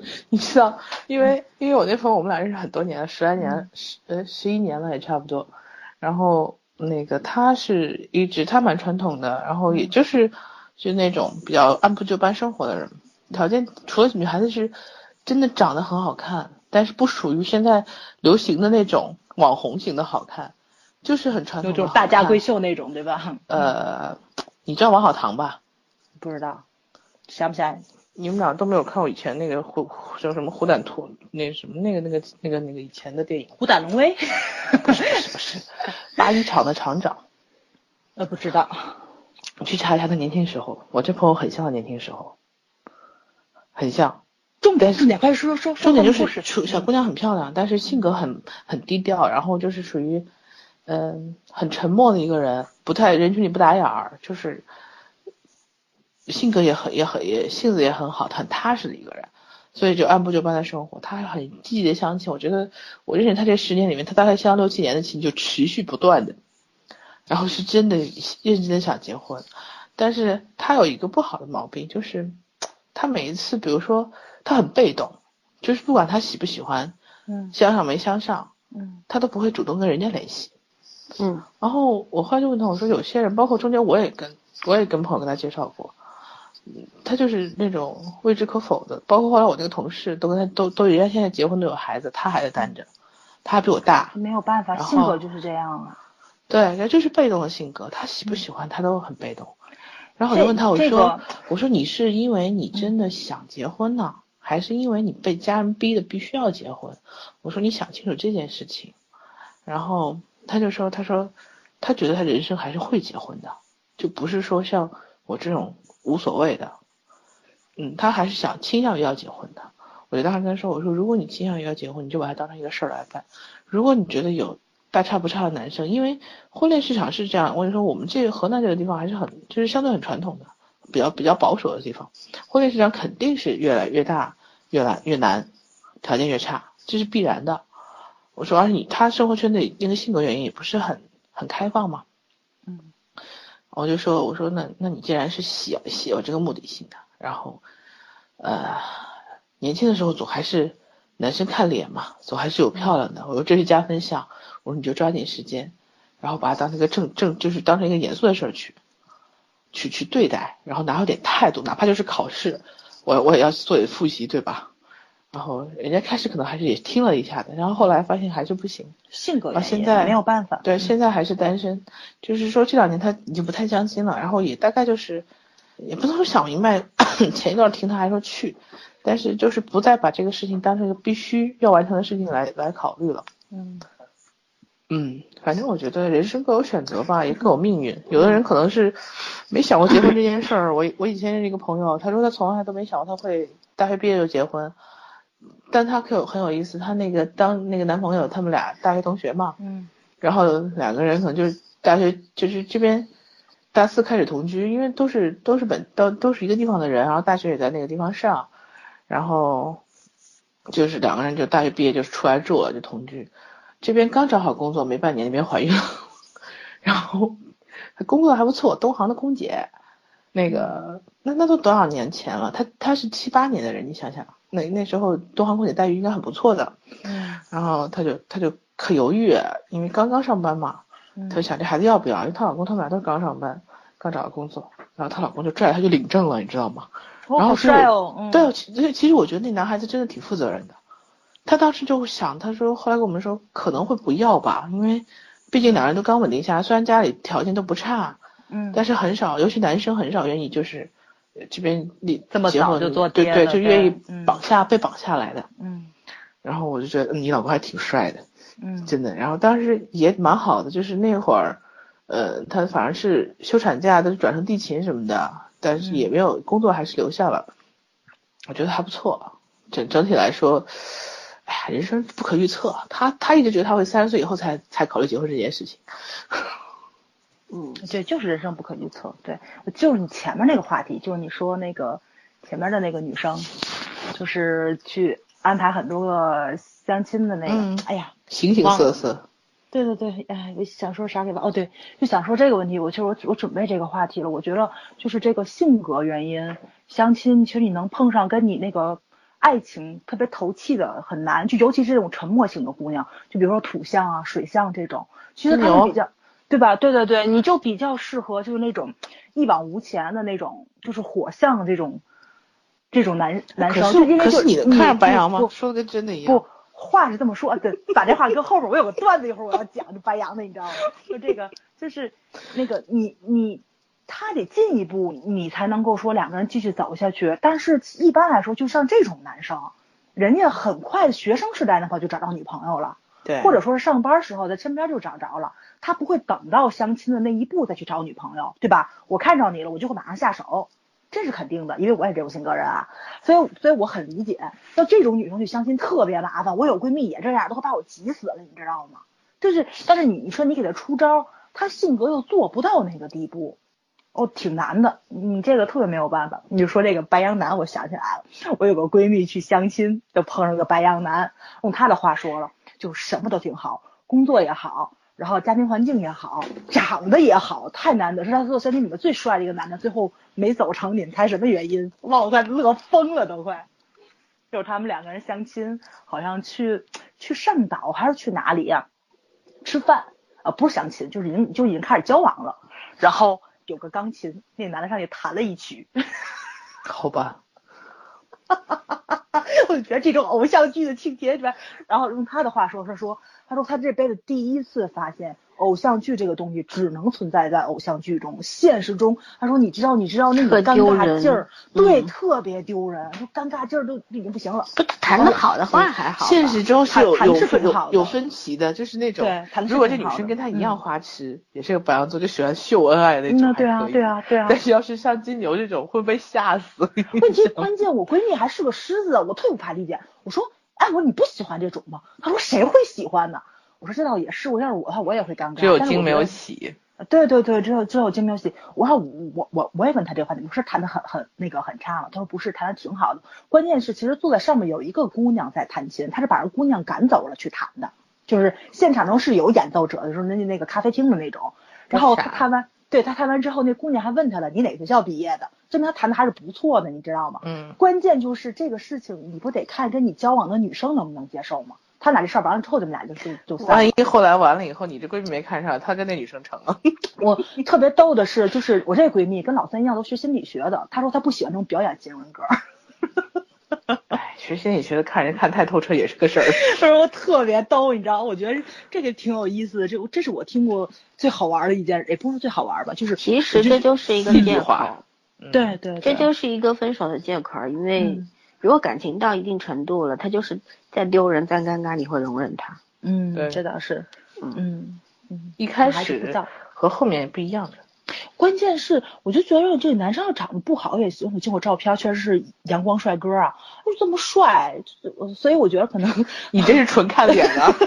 你知道，因为因为我那朋友我们俩认识很多年了，十来年，十呃十一年了也差不多。然后那个他是一直他蛮传统的，然后也就是就那种比较按部就班生活的人，条件除了女孩子是真的长得很好看，但是不属于现在流行的那种网红型的好看，就是很传统，就大家闺秀那种，对吧？呃，你知道王好堂吧？不知道，想不想？你们俩都没有看过以前那个虎叫什么虎胆兔那什么那个那个那个那个以前的电影虎胆龙威，不是不是不是，八一厂的厂长，呃不知道，你去查一下他年轻时候，我这朋友很像他年轻时候，很像。重点重点快说说，重点就是小姑娘很漂亮，但是性格很很低调，然后就是属于嗯很沉默的一个人，不太人群里不打眼儿，就是。性格也很也很也性子也很好，很踏实的一个人，所以就按部就班的生活。他很积极的相亲，我觉得我认识他这十年里面，他大概相六七年的亲就持续不断的，然后是真的认真的想结婚。但是他有一个不好的毛病，就是他每一次，比如说他很被动，就是不管他喜不喜欢，嗯，相上没相上，嗯，他都不会主动跟人家联系，嗯。然后我后来就问他，我说有些人，包括中间我也跟我也跟朋友跟他介绍过。他就是那种未知可否的，包括后来我那个同事都跟他都都人家现在结婚都有孩子，他还在单着，他还比我大，没有办法，性格就是这样啊。对，他就是被动的性格，他喜不喜欢他都很被动。然后我就问他，我说我说你是因为你真的想结婚呢，还是因为你被家人逼的必须要结婚？我说你想清楚这件事情。然后他就说，他说他觉得他人生还是会结婚的，就不是说像我这种。无所谓的，嗯，他还是想倾向于要结婚的。我就当时跟他说：“我说，如果你倾向于要结婚，你就把它当成一个事儿来办。如果你觉得有大差不差的男生，因为婚恋市场是这样，我跟你说，我们这个河南这个地方还是很就是相对很传统的，比较比较保守的地方，婚恋市场肯定是越来越大，越来越难，条件越差，这是必然的。我说，而且你他生活圈的那个性格原因也不是很很开放嘛。”我就说，我说那那你既然是喜喜有这个目的性的，然后，呃，年轻的时候总还是男生看脸嘛，总还是有漂亮的。我说这是加分项，我说你就抓紧时间，然后把它当成一个正正，就是当成一个严肃的事儿去，去去对待，然后拿出点态度，哪怕就是考试，我我也要做点复习，对吧？然后人家开始可能还是也听了一下的，然后后来发现还是不行，性格啊，现在没有办法。对，现在还是单身，就是说这两年他已经不太相亲了，然后也大概就是，也不能说想明白，前一段听他还说去，但是就是不再把这个事情当成一个必须要完成的事情来来考虑了。嗯嗯，反正我觉得人生各有选择吧，也各有命运。有的人可能是没想过结婚这件事儿。我我以前认识一个朋友，他说他从来都没想过他会大学毕业就结婚。但他可有很有意思，他那个当那个男朋友，他们俩大学同学嘛，嗯，然后两个人可能就是大学就是这边大四开始同居，因为都是都是本都都是一个地方的人，然后大学也在那个地方上，然后就是两个人就大学毕业就出来住了，就同居。这边刚找好工作没半年，那边怀孕了，然后工作还不错，东航的空姐，那个那那都多少年前了？他他是七八年的人，你想想。那那时候东航空姐待遇应该很不错的，嗯，然后他就他就可犹豫，因为刚刚上班嘛，他就想这孩子要不要？因为她老公他们俩都刚上班，刚找到工作，然后她老公就拽她就领证了，你知道吗？然后帅哦，对，其其实我觉得那男孩子真的挺负责任的，他当时就想，他说后来跟我们说可能会不要吧，因为毕竟两人都刚稳定下来，虽然家里条件都不差，嗯，但是很少，尤其男生很少愿意就是。这边你这么早就做对对，就愿意绑下被绑下来的，嗯，然后我就觉得你老公还挺帅的，嗯，真的，然后当时也蛮好的，就是那会儿，呃，他反而是休产假他就转成地勤什么的，但是也没有工作还是留下了，我觉得还不错，整整体来说，哎呀，人生不可预测，他他一直觉得他会三十岁以后才才考虑结婚这件事情。嗯，对，就是人生不可预测。对，就是你前面那个话题，就是你说那个前面的那个女生，就是去安排很多个相亲的那个，哎呀，形形色色。对对对，哎，我想说啥给忘？哦，对，就想说这个问题。我其实我我准备这个话题了。我觉得就是这个性格原因，相亲其实你能碰上跟你那个爱情特别投契的很难，就尤其是这种沉默型的姑娘，就比如说土象啊、水象这种，其实他们比较，对吧？对对对，你就比较适合就是那种一往无前的那种，就是火象这种这种男男生。可是可是你能看上白羊吗？说的跟真的一样。不。话是这么说，对，把这话搁后边，我有个段子，一会儿我要讲，就白羊的，你知道吗？就这个，就是那个你你他得进一步，你才能够说两个人继续走下去。但是一般来说，就像这种男生，人家很快学生时代的话就找到女朋友了，对，或者说是上班时候在身边就找着了，他不会等到相亲的那一步再去找女朋友，对吧？我看着你了，我就会马上下手。这是肯定的，因为我也这种性格人啊，所以所以我很理解，像这种女生去相亲特别麻烦。我有闺蜜也这样，都快把我急死了，你知道吗？就是，但是你说你给她出招，她性格又做不到那个地步，哦，挺难的。你这个特别没有办法。你就说这个白羊男，我想起来了，我有个闺蜜去相亲，就碰上个白羊男，用她的话说了，就什么都挺好，工作也好。然后家庭环境也好，长得也好，太难得，是他做相亲里面最帅的一个男的，最后没走成，你们猜什么原因？哇塞，乐疯了都快。就是他们两个人相亲，好像去去上岛还是去哪里呀？吃饭啊，不是相亲，就是已经就已经开始交往了。然后有个钢琴，那男的上去弹了一曲。好吧。我觉得这种偶像剧的情节里边？然后用他的话说，他说。他说他这辈子第一次发现。偶像剧这个东西只能存在在偶像剧中，现实中，他说你知道你知道那个尴尬劲儿，对，特别丢人，说尴尬劲儿都已经不行了。不谈的好的话还好，现实中是有有有有分歧的，就是那种，如果这女生跟他一样花痴，也是个白羊座，就喜欢秀恩爱那种，对啊对啊对啊。但是要是像金牛这种，会被吓死。问题关键，我闺蜜还是个狮子，我特别不怕理解。我说，哎，我说你不喜欢这种吗？他说谁会喜欢呢？我说这倒也是，我要是我的话，我也会尴尬。只有精没有喜。对对对，只有只有精没有喜。我说我我我也问他这个话题，我说谈的很很那个很差吗？他说不是，谈的挺好的。关键是其实坐在上面有一个姑娘在弹琴，他是把人姑娘赶走了去弹的，就是现场中是有演奏者的，就是那那个咖啡厅的那种。然后他弹完，对他谈完之后，那姑娘还问他了，你哪学校毕业的？证明他谈的还是不错的，你知道吗？嗯。关键就是这个事情，你不得看跟你交往的女生能不能接受吗？他俩这事儿完了之后，你们俩就就就万一后来完了以后，你这闺蜜没看上，他跟那女生成了。我特别逗的是，就是我这闺蜜跟老三一样，都学心理学的。她说她不喜欢这种表演型人格。哎，学心理学的看人看太透彻也是个事儿。她说我特别逗，你知道？我觉得这个挺有意思的，这这是我听过最好玩的一件，也不是最好玩吧，就是其实这就是一个借口。对对，这就是一个分手的借口，因为。如果感情到一定程度了，他就是再丢人再尴尬，你会容忍他？嗯，这倒是。嗯嗯，一开始和后面不一样的。关键是，我就觉得这个男生要长得不好也行。我见过照片，确实是阳光帅哥啊，又这么帅，所以我觉得可能 你这是纯看脸啊。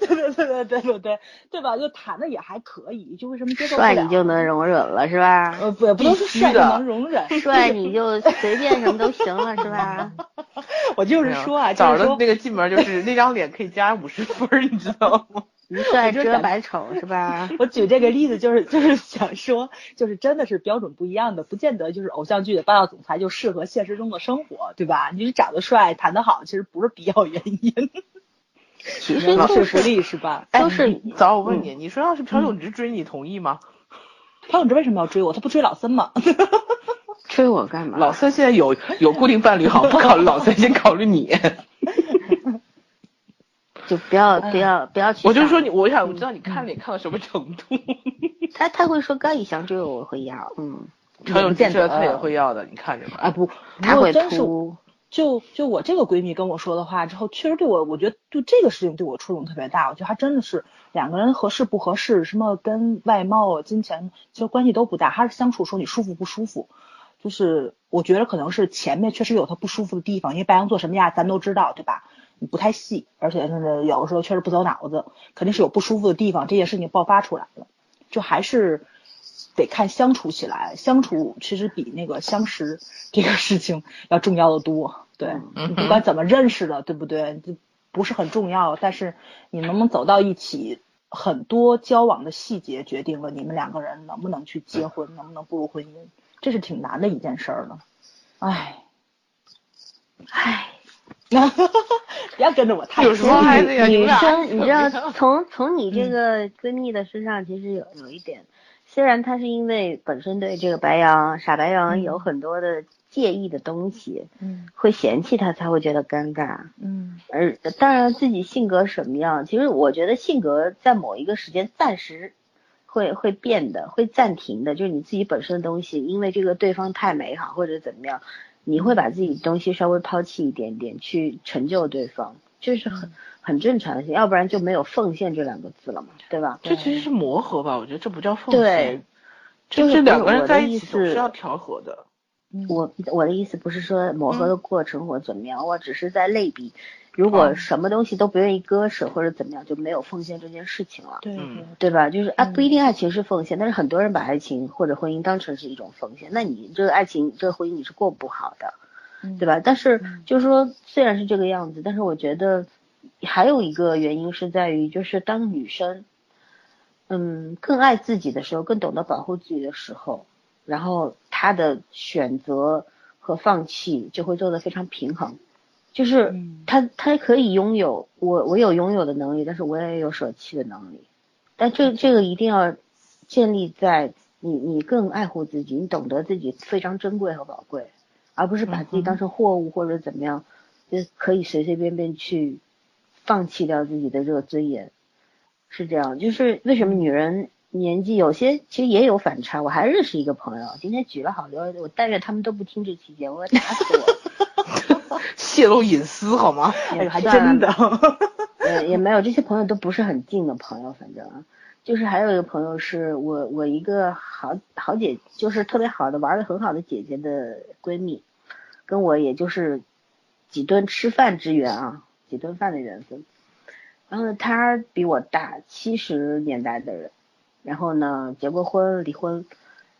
对对对对对对对，对吧？就谈的也还可以，就为什么接受不了？帅你就能容忍了是吧？呃，不，不能说帅就能容忍，帅你就随便什么都行了是吧？我就是说啊，早上那个进门就是那张脸可以加五十分，你知道吗？一帅遮百丑是吧？我举这个例子就是就是想说，就是真的是标准不一样的，不见得就是偶像剧的霸道总裁就适合现实中的生活，对吧？你长得帅、谈得好，其实不是必要原因。其实说服力是吧？都是。早我问你，你说要是朴永植追你，同意吗？朴永植为什么要追我？他不追老森吗？追我干嘛？老森现在有有固定伴侣，好不考虑老森，先考虑你。就不要不要不要去。我就说你，我想知道你看脸看到什么程度。他他会说高以翔这个，我会要。嗯。朴永植他也会要的，你看着吧。啊不，他会扑。就就我这个闺蜜跟我说的话之后，确实对我，我觉得就这个事情对我触动特别大。我觉得还真的是两个人合适不合适，什么跟外貌、金钱其实关系都不大，还是相处时候你舒服不舒服。就是我觉得可能是前面确实有他不舒服的地方，因为白羊座什么样咱都知道，对吧？你不太细，而且是有的时候确实不走脑子，肯定是有不舒服的地方，这件事情爆发出来了，就还是。得看相处起来，相处其实比那个相识这个事情要重要的多。对，不管怎么认识的，对不对？不是很重要，但是你能不能走到一起，很多交往的细节决定了你们两个人能不能去结婚，能不能步入婚姻，这是挺难的一件事儿呢。唉，唉。不要跟着我太有什么孩子呀？女生，你知道，从从你这个闺蜜的身上，其实有有一点，虽然她是因为本身对这个白羊傻白羊有很多的介意的东西，嗯，会嫌弃他才会觉得尴尬，嗯，而当然自己性格什么样，其实我觉得性格在某一个时间暂时会会变的，会暂停的，就是你自己本身的东西，因为这个对方太美好或者怎么样。你会把自己东西稍微抛弃一点点，去成就对方，这是很很正常的，要不然就没有奉献这两个字了嘛，对吧？这其实是磨合吧，我觉得这不叫奉献。对，就是两个人在一起是要调和的。我我的意思不是说磨合的过程或怎么样，我只是在类比。如果什么东西都不愿意割舍或者怎么样，就没有奉献这件事情了，对对吧？就是啊，不一定爱情是奉献，但是很多人把爱情或者婚姻当成是一种奉献，那你这个爱情这个婚姻你是过不好的，对吧？但是就是说虽然是这个样子，但是我觉得还有一个原因是在于，就是当女生嗯更爱自己的时候，更懂得保护自己的时候，然后她的选择和放弃就会做得非常平衡。就是他，他可以拥有我，我有拥有的能力，但是我也有舍弃的能力。但这这个一定要建立在你你更爱护自己，你懂得自己非常珍贵和宝贵，而不是把自己当成货物或者怎么样，就可以随随便便去放弃掉自己的这个尊严。是这样，就是为什么女人年纪有些其实也有反差。我还认识一个朋友，今天举了好多，我但愿他们都不听这期节目，打死我。泄露隐私好吗？哎，还真的，呃，也没有这些朋友都不是很近的朋友，反正就是还有一个朋友是我我一个好好姐，就是特别好的玩的很好的姐姐的闺蜜，跟我也就是几顿吃饭之缘啊，几顿饭的缘分。然后呢，她比我大七十年代的人，然后呢结过婚离婚，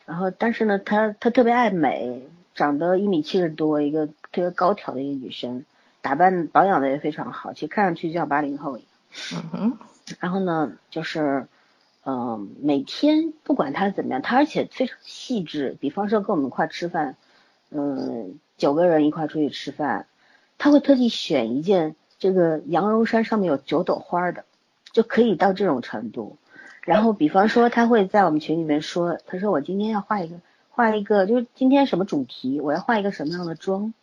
然后但是呢她她特别爱美。长得一米七十多，一个特别高挑的一个女生，打扮保养的也非常好，其实看上去就像八零后一样。嗯哼。然后呢，就是，嗯，每天不管她怎么样，她而且非常细致。比方说跟我们一块吃饭，嗯，九个人一块出去吃饭，她会特地选一件这个羊绒衫上面有九朵花的，就可以到这种程度。然后比方说，她会在我们群里面说，她说我今天要画一个。画一个，就是今天什么主题，我要画一个什么样的妆，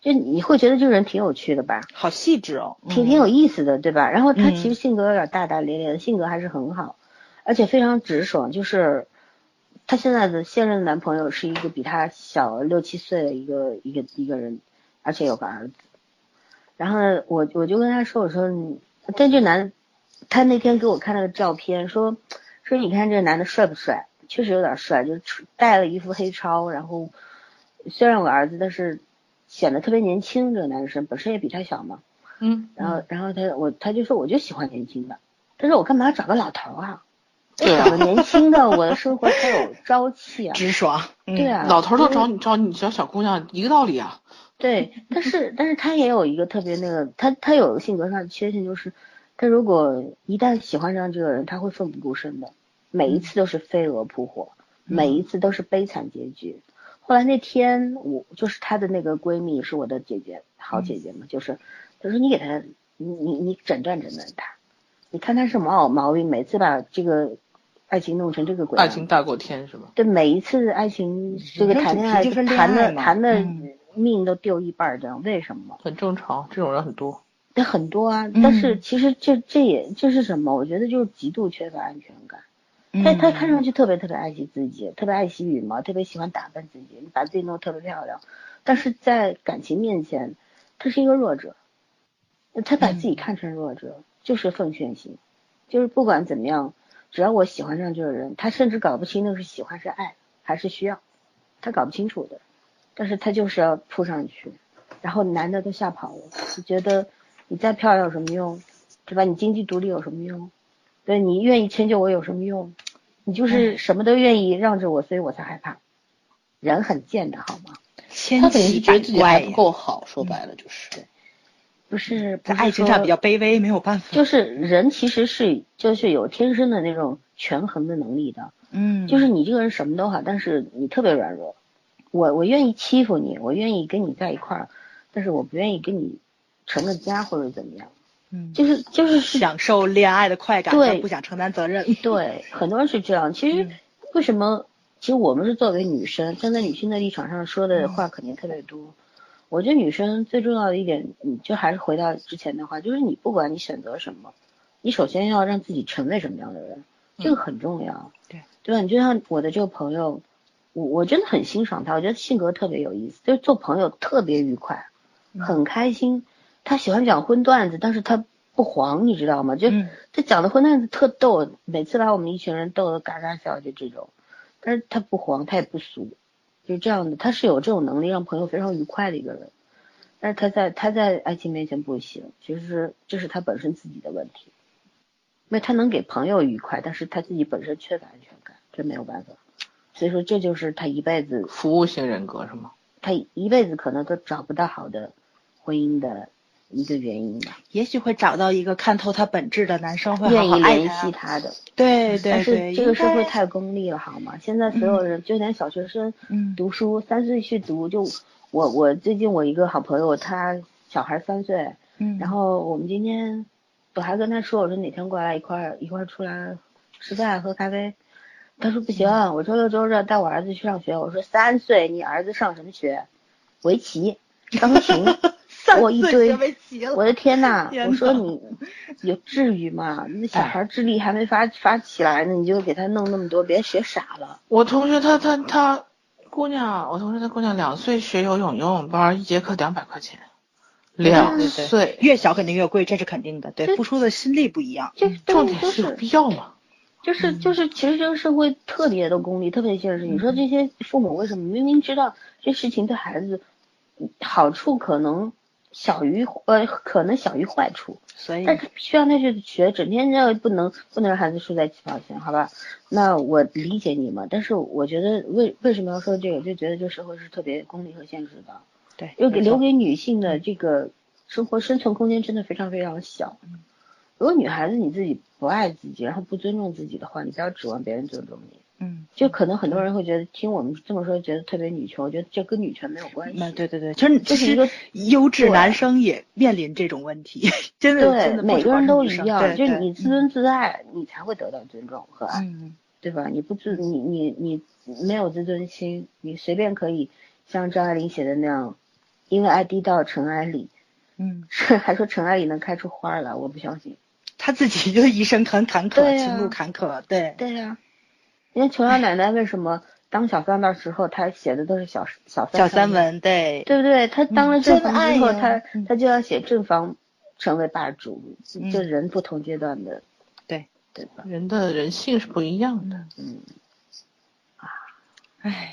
就你会觉得这个人挺有趣的吧？好细致哦，挺挺有意思的，对吧？然后他其实性格有点大大咧咧的，性格还是很好，而且非常直爽。就是他现在的现任男朋友是一个比他小六七岁的一个一个一个人，而且有个儿子。然后呢，我我就跟他说，我说，但这男，他那天给我看了个照片，说说你看这个男的帅不帅？确实有点帅，就是戴了一副黑超，然后虽然我儿子，但是显得特别年轻。这个男生本身也比他小嘛，嗯，然后然后他我他就说我就喜欢年轻的，他说我干嘛找个老头啊？我找个年轻的，我的生活才有朝气啊，直爽。对啊，老头都找你找你找小姑娘一个道理啊。对，但是但是他也有一个特别那个，他他有性格上的缺陷，就是他如果一旦喜欢上这个人，他会奋不顾身的。每一次都是飞蛾扑火，每一次都是悲惨结局。后来那天我就是她的那个闺蜜，是我的姐姐，好姐姐嘛，就是她说你给她，你你你诊断诊断她，你看她什么毛毛病，每次把这个爱情弄成这个鬼。爱情大过天是吧？对，每一次爱情这个谈恋爱谈的谈的命都丢一半这样，为什么？很正常，这种人很多。对，很多啊，但是其实这这也这是什么？我觉得就是极度缺乏安全感。他他看上去特别特别爱惜自己，特别爱惜羽毛，特别喜欢打扮自己，把自己弄得特别漂亮。但是在感情面前，他是一个弱者。他把自己看成弱者，就是奉献型，就是不管怎么样，只要我喜欢上这个人，他甚至搞不清那是喜欢是爱还是需要，他搞不清楚的。但是他就是要扑上去，然后男的都吓跑了。就觉得你再漂亮有什么用？对吧？你经济独立有什么用？对你愿意迁就我有什么用？你就是什么都愿意让着我，所以我才害怕。人很贱的好吗？他肯定是觉得自己还不够好，说白了就是。不是，在爱情上比较卑微，没有办法。就是人其实是就是有天生的那种权衡的能力的。嗯。就是你这个人什么都好，但是你特别软弱。我我愿意欺负你，我愿意跟你在一块儿，但是我不愿意跟你成个家或者怎么样。嗯。就是就是享受恋爱的快感，对，不想承担责任。对，很多人是这样。其实为什么？其实我们是作为女生，站在女性的立场上说的话肯定特别多。我觉得女生最重要的一点，你就还是回到之前的话，就是你不管你选择什么，你首先要让自己成为什么样的人，这个很重要。对，对吧？你就像我的这个朋友，我我真的很欣赏他，我觉得性格特别有意思，就是做朋友特别愉快，很开心。他喜欢讲荤段子，但是他不黄，你知道吗？就他讲的荤段子特逗，每次把我们一群人逗得嘎嘎笑，就这种。但是他不黄，他也不俗。就是这样的，他是有这种能力让朋友非常愉快的一个人，但是他在他在爱情面前不行，其实这是他本身自己的问题，因为他能给朋友愉快，但是他自己本身缺乏安全感，这没有办法，所以说这就是他一辈子服务型人格是吗？他一辈子可能都找不到好的婚姻的。一个原因吧，也许会找到一个看透他本质的男生，会愿意联系他的。对对对。但是这个社会太功利了，好吗？现在所有人，就连小学生，读书三岁去读，就我我最近我一个好朋友，他小孩三岁，嗯，然后我们今天我还跟他说，我说哪天过来一块儿一块儿出来吃饭喝咖啡，他说不行，我周六周日带我儿子去上学。我说三岁，你儿子上什么学？围棋、钢琴。我一堆，我的天呐！我说你有至于吗？那小孩智力还没发发起来呢，你就给他弄那么多，别学傻了。我同学他他他姑娘，我同学他姑娘两岁学游泳，游泳班一节课两百块钱。两岁越小肯定越贵，这是肯定的。对，付出的心力不一样。这重点是有必要吗？就是就是，其实这个社会特别的功利，特别现实。你说这些父母为什么明明知道这事情对孩子好处可能？小于呃，可能小于坏处，所以，但是必须让他去学，整天要不能不能让孩子输在起跑线，好吧？那我理解你嘛，但是我觉得为为什么要说这个？就觉得这社会是特别功利和现实的，对，又给留给女性的这个生活生存空间真的非常非常小。如果女孩子你自己不爱自己，然后不尊重自己的话，你不要指望别人尊重你。嗯，就可能很多人会觉得听我们这么说，觉得特别女权。我觉得这跟女权没有关系。对对对，其实这是一个优质男生也面临这种问题，真的真的每个人都一样，就是你自尊自爱，你才会得到尊重和爱，嗯，对吧？你不自你你你没有自尊心，你随便可以像张爱玲写的那样，因为爱低到尘埃里，嗯，还说尘埃里能开出花来，我不相信。他自己就一生很坎坷，情路坎坷，对对呀。你看琼瑶奶奶为什么当小三的时候，她写的都是小小小三文，对对不对？她当了正房之后，她她就要写正房成为霸主，就人不同阶段的，对对吧？人的人性是不一样的，嗯啊，唉，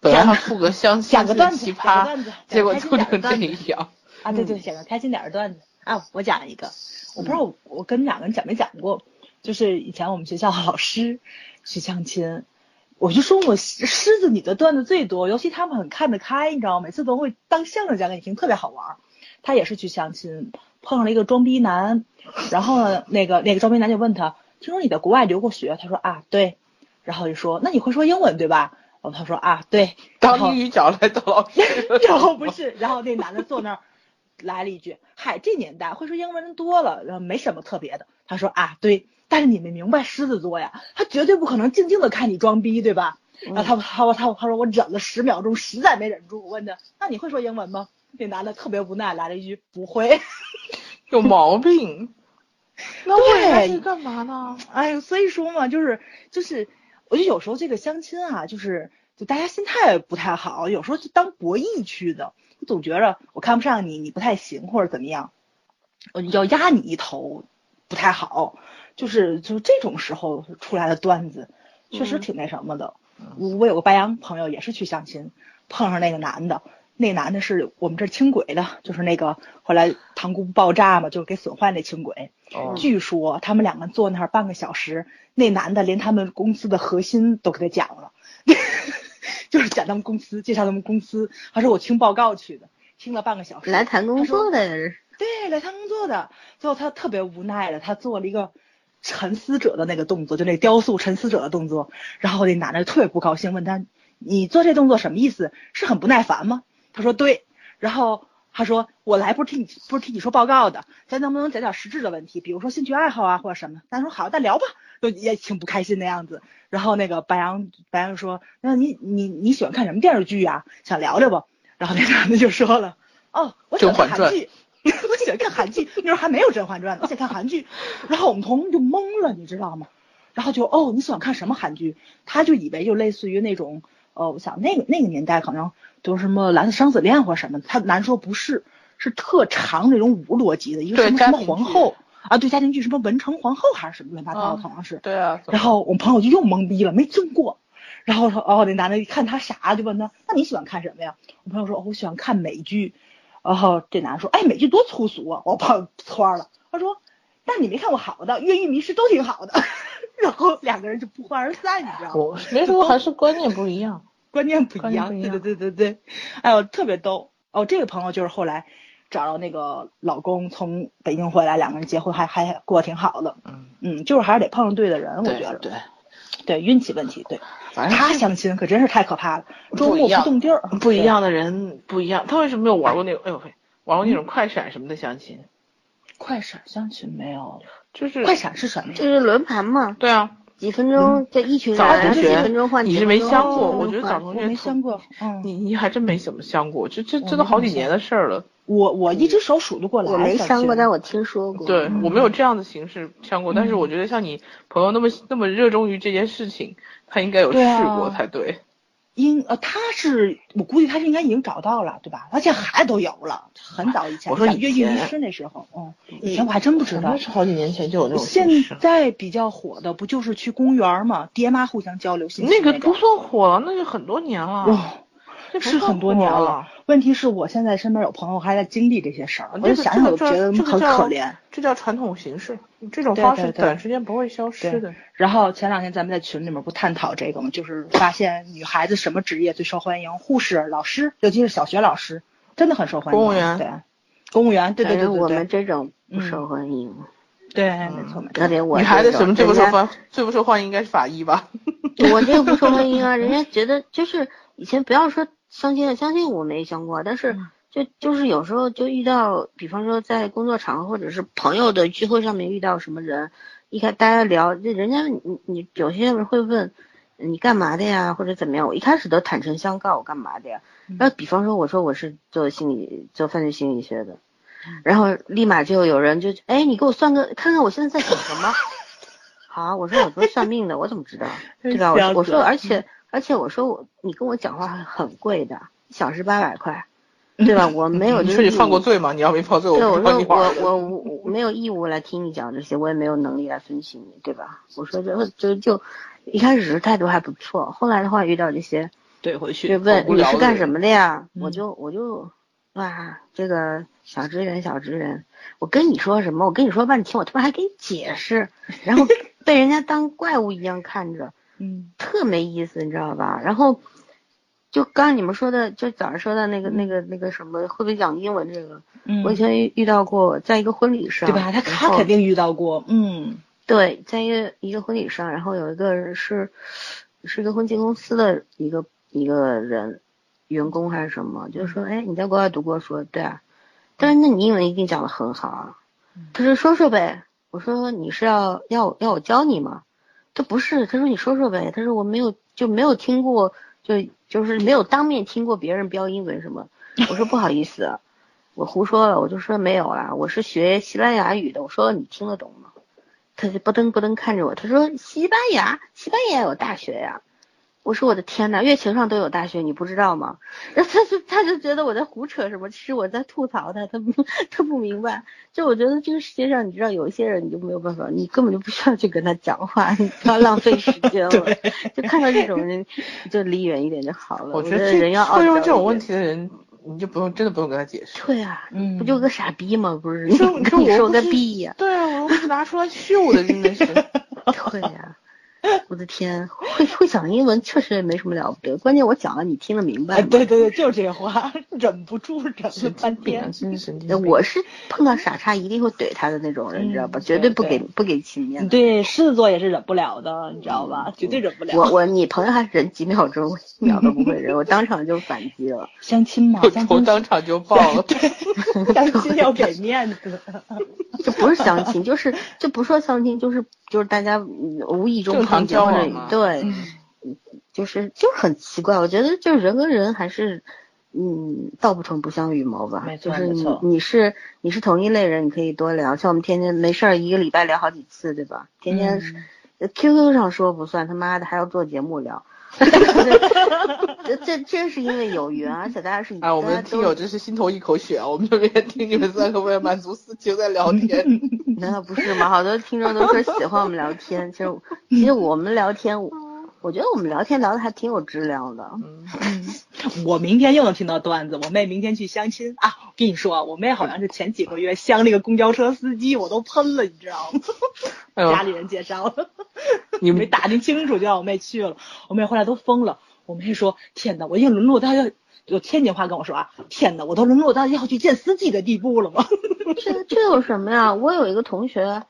本来要附个相讲个段子，奇葩，结果就成这样啊！对对，讲个开心点的段子啊！我讲一个，我不知道我我跟两个人讲没讲过。就是以前我们学校老师去相亲，我就说我狮子女的段子最多，尤其他们很看得开，你知道吗？每次都会当相声讲给你听，特别好玩。他也是去相亲，碰上了一个装逼男，然后呢，那个那个装逼男就问他，听说你在国外留过学？他说啊，对。然后就说，那你会说英文对吧？然后他说啊，对。当英语角来当老师。然后不是，然后那男的坐那儿来了一句，嗨，这年代会说英文人多了，然后没什么特别的。他说啊，对。但是你们明白狮子座呀，他绝对不可能静静的看你装逼，对吧？然后他他他他说我忍了十秒钟，实在没忍住，我问他，那你会说英文吗？那男的特别无奈来了一句不会，有毛病。那对，是干嘛呢？哎呦，所以说嘛，就是就是，我觉得有时候这个相亲啊，就是就大家心态不太好，有时候就当博弈去的，总觉着我看不上你，你不太行或者怎么样，我要压你一头不太好。就是就是这种时候出来的段子，确实挺那什么的。我我有个白羊朋友也是去相亲，碰上那个男的，那男的是我们这轻轨的，就是那个后来塘沽爆炸嘛，就给损坏那轻轨。据说他们两个坐那儿半个小时，那男的连他们公司的核心都给他讲了，就是讲他们公司，介绍他们公司。他说我听报告去的。听了半个小时。来谈工作的人。对，来谈工作的。最后他特别无奈的，他做了一个沉思者的那个动作，就那雕塑沉思者的动作。然后那男的特别不高兴，问他：“你做这动作什么意思？是很不耐烦吗？”他说：“对。”然后他说：“我来不是替你，不是替你说报告的，咱能不能讲点实质的问题，比如说兴趣爱好啊，或者什么？”他说：“好，咱聊吧。”就也挺不开心的样子。然后那个白羊白羊说：“那你你你喜欢看什么电视剧啊？想聊聊不？”然后那男的就说了：“哦，我喜欢看韩剧。”我喜欢看韩剧，那时候还没有《甄嬛传》呢，我喜欢看韩剧。然后我们同事就懵了，你知道吗？然后就哦，你喜欢看什么韩剧？他就以为就类似于那种，呃，我想那个那个年代可能都是什么《蓝色生死恋》或什么。他男说不是，是特长那种五逻辑的一个什么什么皇后啊，对家庭剧什么文成皇后还是什么乱七八糟的，好像是。对啊。然后我们朋友就又懵逼了，没听过。然后说哦，那男的一看他傻，就问他，那你喜欢看什么呀？我朋友说，哦，我喜欢看美剧。然后这男的说：“哎，美剧多粗俗啊！”我跑错了。他说：“但你没看过好的，《越狱迷失》都挺好的。”然后两个人就不欢而散，你知道吗？我没说 还是观念不一样，观念不一样。对对对对对。哎呦，特别逗哦！这个朋友就是后来找到那个老公从北京回来，两个人结婚还还过得挺好的。嗯嗯，就是还是得碰上对的人，我觉得。对。对运气问题，对，反正他相亲可真是太可怕了，周末不动地儿。不一样的人不一样，他为什么没有玩过那个？哎呦喂，玩过那种快闪什么的相亲？快闪相亲没有，就是快闪是什么？就是轮盘嘛。对啊，几分钟在一群人，几分钟换。你是没相过？我觉得早同学没相过。嗯，你你还真没怎么相过，这这这都好几年的事儿了。我我一只手数得过来。我没相过，但我听说过。对我没有这样的形式相过，但是我觉得像你朋友那么那么热衷于这件事情。他应该有试过才对，应呃他是我估计他是应该已经找到了，对吧？而且孩子都有了，很早以前。我说越狱律师那时候，嗯，以前我还真不知道。是好几年前就有那种。现在比较火的不就是去公园嘛，爹妈互相交流信息。那个不算火了，那就很多年了。是很多年了，问题是我现在身边有朋友还在经历这些事儿，我就想想都觉得很可怜。这叫传统形式，这种方式短时间不会消失的。然后前两天咱们在群里面不探讨这个吗？就是发现女孩子什么职业最受欢迎？护士、老师，尤其是小学老师，真的很受欢迎。公务员，对，公务员，对对对对。我们这种不受欢迎。对，没错没错。特别我女孩子什么最不受欢最不受欢迎应该是法医吧？我这个不受欢迎啊，人家觉得就是以前不要说。相亲的相亲我没相过，但是就就是有时候就遇到，比方说在工作场合或者是朋友的聚会上面遇到什么人，一开大家聊，这人家你你有些人会问你干嘛的呀，或者怎么样，我一开始都坦诚相告我干嘛的呀。然后比方说我说我是做心理做犯罪心理学的，然后立马就有人就哎你给我算个看看我现在在想什么。好，我说我不是算命的，我怎么知道？对吧？我 我说而且。而且我说我你跟我讲话很贵的，小时八百块，对吧？我没有。你说你犯过罪吗？你要没犯罪，我对我说我我我没有义务来听你讲这些，我也没有能力来分析你，对吧？我说就就就一开始是态度还不错，后来的话遇到这些，怼回去就问你是干什么的呀？我就我就哇，这个小职员小职员，我跟你说什么？我跟你说半天，我他妈还给你解释，然后 被人家当怪物一样看着。嗯，特没意思，你知道吧？然后，就刚刚你们说的，就早上说的那个、那个、那个什么，会不会讲英文这个？嗯，我以前遇到过，在一个婚礼上，对吧？他他肯定遇到过，嗯，对，在一个一个婚礼上，然后有一个人是，是一个婚庆公司的一个一个人，员工还是什么，就是说，哎，你在国外读过？说对啊，但是那你英文一定讲的很好啊。他说说说呗，我说你是要要要我教你吗？他不是，他说你说说呗。他说我没有，就没有听过，就就是没有当面听过别人标英文什么。我说不好意思，我胡说了，我就说没有啦，我是学西班牙语的。我说你听得懂吗？他就不登不登看着我，他说西班牙，西班牙有大学呀。我说我的天呐，月球上都有大学，你不知道吗？然后他就他就觉得我在胡扯什么，其实我在吐槽他，他不他不明白。就我觉得这个世界上，你知道有一些人你就没有办法，你根本就不需要去跟他讲话，你不要浪费时间 了。就看到这种人，就离远一点就好了。我觉得人要会用这种问题的人，你就不用真的不用跟他解释。对啊，嗯，不就个傻逼吗？不是，你说你说个逼呀？对啊，我拿出来秀的真的是。对呀。我的天，会会讲英文确实也没什么了不得，关键我讲了你听得明白。对对对，就是这话，忍不住忍了半天。我是碰到傻叉一定会怼他的那种人，你知道吧？绝对不给不给情面。对，狮子座也是忍不了的，你知道吧？绝对忍不了。我我你朋友还忍几秒钟，一秒都不会忍，我当场就反击了。相亲嘛，相亲当场就爆了。相亲要给面子。这不是相亲，就是就不说相亲，就是就是大家无意中碰见或者对，就是就是很奇怪。我觉得就是人跟人还是嗯道不同不相与谋吧。就是你你是你是同一类人，你可以多聊。像我们天天没事儿一个礼拜聊好几次，对吧？天天 QQ 上说不算，他妈的还要做节目聊。这这这是因为有缘，而且大家是哎，我们听友真是心头一口血啊！我们这边听你们三个为了满足私情在聊天，难道不是吗？好多听众都说喜欢我们聊天，其实其实我们聊天，我觉得我们聊天聊的还挺有质量的。嗯，我明天又能听到段子。我妹明天去相亲啊，我跟你说，我妹好像是前几个月相那个公交车司机，我都喷了，你知道吗？家里人介绍的。你没打听清楚就让我妹去了，我妹后来都疯了。我妹说：“天哪，我已经沦落到要有天津话跟我说啊，天哪，我都沦落到要去见司机的地步了吗？” 这这有什么呀？我有一个同学，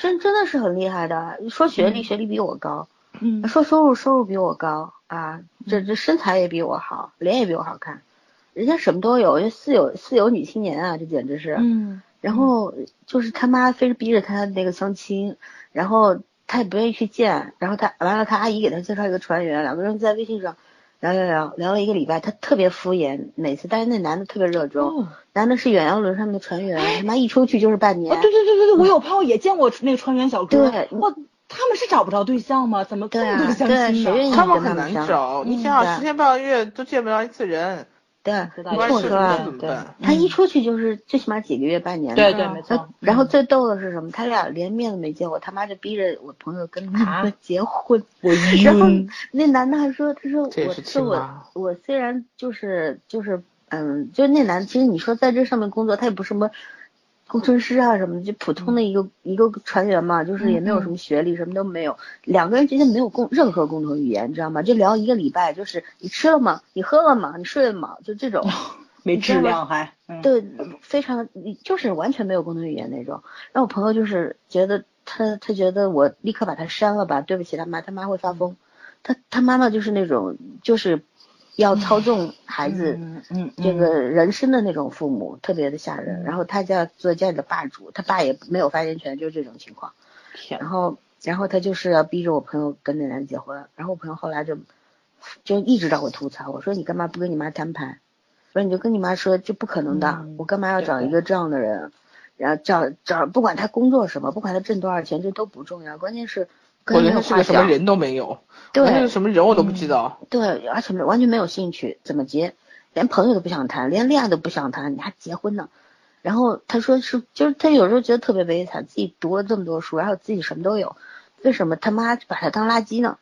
真真的是很厉害的。说学历，学历比我高；嗯，说收入，收入比我高啊。这这身材也比我好，脸也比我好看，人家什么都有，就似有似有女青年啊，这简直是。嗯。然后就是他妈非是逼着他那个相亲，然后。他也不愿意去见，然后他完了，他阿姨给他介绍一个船员，两个人在微信上聊聊聊聊了一个礼拜，他特别敷衍，每次但是那男的特别热衷，男的是远洋轮上面的船员，他妈一出去就是半年。对对对对对，我有朋友也见过那个船员小哥。对，我，他们是找不着对象吗？怎么对啊？对，他们很难找，你想想十天半个月都见不着一次人。对，你听我说啊，对，他一出去就是最起码几个月半年。对对，没错。然后最逗的是什么？他俩连面都没见过，他妈就逼着我朋友跟他 结婚。然后那男的还说：“他说我说我我虽然就是就是嗯，就那男的，其实你说在这上面工作，他也不是什么。”工程师啊什么的，就普通的一个一个船员嘛，就是也没有什么学历，什么都没有。两个人之间没有共任何共同语言，你知道吗？就聊一个礼拜，就是你吃了吗？你喝了吗？你睡了吗？就这种，没质量还。对，非常，就是完全没有共同语言那种。然后我朋友就是觉得他他觉得我立刻把他删了吧，对不起他妈，他妈会发疯。他他妈妈就是那种就是。要操纵孩子，嗯，这个人生的那种父母特别的吓人。然后他就要做家里的霸主，他爸也没有发言权，就是这种情况。然后，然后他就是要逼着我朋友跟那男的结婚。然后我朋友后来就就一直找我吐槽，我说你干嘛不跟你妈摊牌？说你就跟你妈说这不可能的，我干嘛要找一个这样的人？然后找找不管他工作什么，不管他挣多少钱，这都不重要，关键是。关键他是个什么人都没有，对，那是什么人我都不知道。对，而且没完全没有兴趣，怎么结？连朋友都不想谈，连恋爱都不想谈，你还结婚呢？然后他说是，就是他有时候觉得特别悲惨，自己读了这么多书，然后自己什么都有，为什么他妈把他当垃圾呢？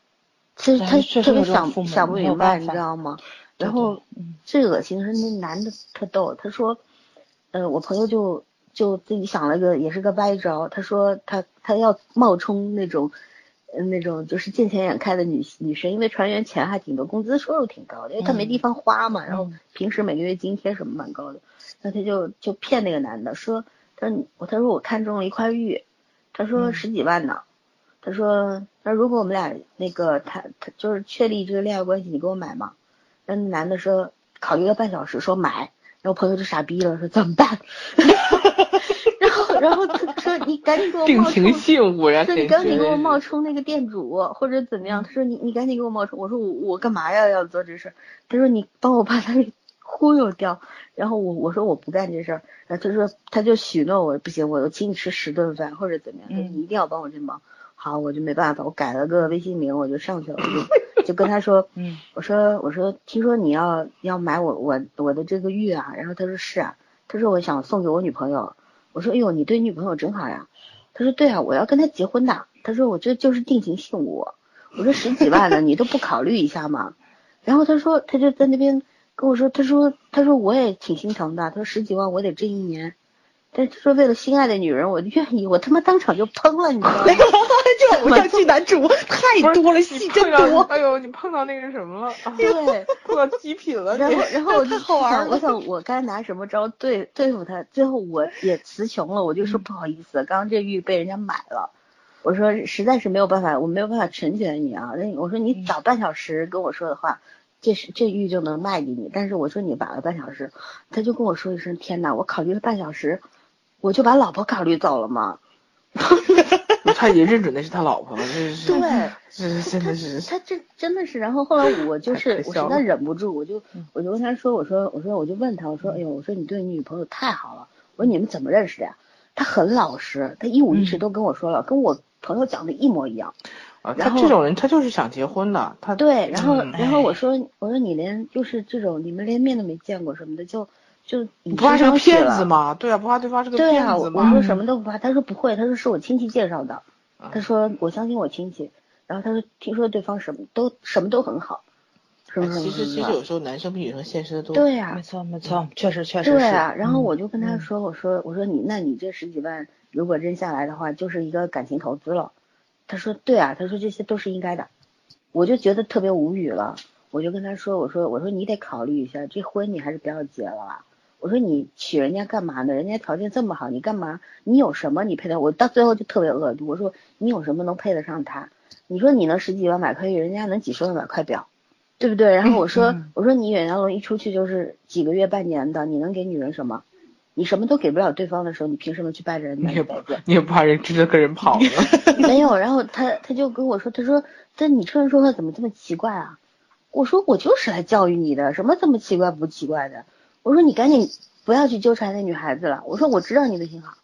其实他特别想想不明白，你知道吗？然后最恶心的是那男的特逗，他说，呃，我朋友就就自己想了个也是个歪招，他说他他要冒充那种。嗯，那种就是见钱眼开的女女生，因为船员钱还挺多，工资收入挺高的，因为他没地方花嘛，然后平时每个月津贴什么蛮高的，那他就就骗那个男的说，他说我他说我看中了一块玉，他说十几万呢，他说那如果我们俩那个他他就是确立这个恋爱关系，你给我买吗？那男的说考虑了半小时说买，然后朋友就傻逼了，说怎么办？然后然后他说：“你赶紧给我定情信物呀！说你赶紧给我冒充那个店主或者怎么样？”他说：“你你赶紧给我冒充。”我说：“我我干嘛呀？要做这事？”他说：“你帮我把他给忽悠掉。”然后我我说：“我不干这事儿。”然后他说：“他就许诺我不行，我请你吃十顿饭或者怎么样？他说你一定要帮我这忙。”好，我就没办法，我改了个微信名，我就上去了，就就跟他说：“嗯，我说我说听说你要要买我我我的这个玉啊？”然后他说：“是啊。”他说：“我想送给我女朋友。”我说，哎呦，你对女朋友真好呀。他说，对啊，我要跟她结婚的。他说，我这就是定情信物。我说，十几万呢你都不考虑一下吗？然后他说，他就在那边跟我说，他说，他说我也挺心疼的。他说，十几万我得挣一年。但是说为了心爱的女人，我愿意，我他妈当场就喷了，你知道吗？就偶像剧男主太多了，戏真多。哎呦，你碰到那个什么了？对，碰到极品了。然后，然后我就好玩我想我该拿什么招对对付他？最后我也词穷了，我就说不好意思，刚刚这玉被人家买了。我说实在是没有办法，我没有办法成全你啊。那我说你早半小时跟我说的话，这是这玉就能卖给你。但是我说你晚了半小时，他就跟我说一声天哪，我考虑了半小时，我就把老婆考虑走了嘛？他也认准那是他老婆，这是对，这是真的是他这真的是。然后后来我就是我实在忍不住，我就我就跟他说，我说我说我就问他，我说哎呦，我说你对你女朋友太好了，我说你们怎么认识的呀？他很老实，他一五一十都跟我说了，跟我朋友讲的一模一样。啊，他这种人他就是想结婚的，他对，然后然后我说我说你连就是这种你们连面都没见过什么的就。就不怕是个骗子吗？对啊，不怕对方是个骗子吗？我说什么都不怕，他说不会，他说是我亲戚介绍的，他说我相信我亲戚，然后他说听说对方什么都什么都很好，是不是？其实其实有时候男生比女生现实的多。对呀，没错没错，确实确实。对啊，然后我就跟他说，我说我说你那你这十几万如果扔下来的话，就是一个感情投资了。他说对啊，他说这些都是应该的，我就觉得特别无语了，我就跟他说，我说我说你得考虑一下，这婚你还是不要结了。我说你娶人家干嘛呢？人家条件这么好，你干嘛？你有什么你配得？我到最后就特别恶毒，我说你有什么能配得上他？你说你能十几万买块玉，人家能几十万买块表，对不对？然后我说我说你远洋龙一出去就是几个月半年的，你能给女人什么？你什么都给不了对方的时候，你凭什么去拜人？你也不你也不怕人直接跟人跑了？没有，然后他他就跟我说，他说但你这人说话怎么这么奇怪啊？我说我就是来教育你的，什么这么奇怪不奇怪的？我说你赶紧不要去纠缠那女孩子了。我说我知道你的信号。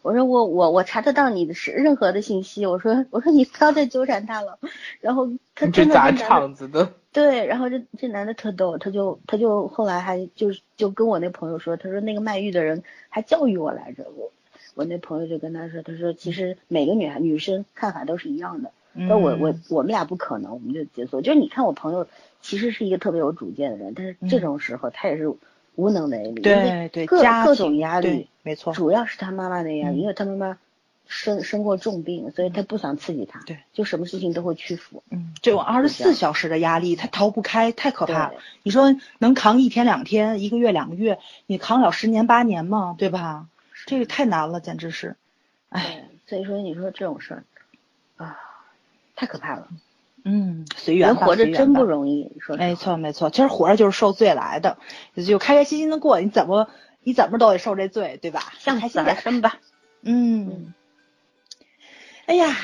我说我我我查得到你的是任何的信息。我说我说你不要再纠缠他了。然后他真的砸场子的。对，然后这这男的特逗，他就他就后来还就就跟我那朋友说，他说那个卖玉的人还教育我来着。我我那朋友就跟他说，他说其实每个女孩女生看法都是一样的。那我我我们俩不可能，我们就结束。就是你看我朋友其实是一个特别有主见的人，但是这种时候他也是。无能为力，对对，各各种压力，没错，主要是他妈妈的压力，因为他妈妈生生过重病，所以他不想刺激他，对，就什么事情都会屈服。嗯，这种二十四小时的压力，他逃不开，太可怕了。你说能扛一天两天，一个月两个月，你扛了十年八年吗？对吧？这个太难了，简直是，哎，所以说你说这种事儿啊，太可怕了。嗯，随缘吧，活着真不容易。说没错没错，其实活着就是受罪来的，就开开心心的过，你怎么你怎么都得受这罪，对吧？向死而生吧。嗯。哎呀，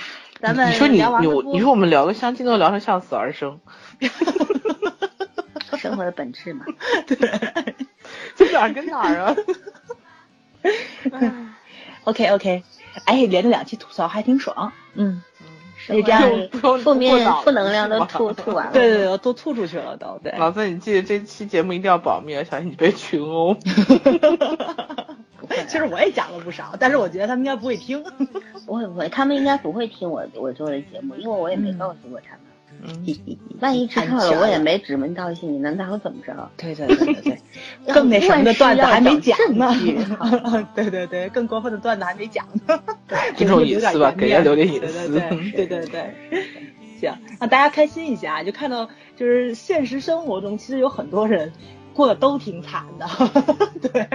咱们你说你你你说我们聊个相亲都聊成向死而生 生活的本质嘛。对，这哪跟哪儿啊？OK OK，哎，连着两期吐槽还挺爽。嗯。所以这样负面负能量都吐吐完了，对对对，都吐出去了都。对，老子你记得这期节目一定要保密，小心你被群殴。其实我也讲了不少，但是我觉得他们应该不会听。不会不会，他们应该不会听我我做的节目，因为我也没告诉过他们。万一知道了，我也没指名道姓，你能拿我怎么着？对对对对对，更那什么的段子还没讲呢。对对对，更过分的段子还没讲呢。这种隐私吧，给人留点隐私。对对对，行，让大家开心一下，就看到就是现实生活中其实有很多人。过得都挺惨的，对，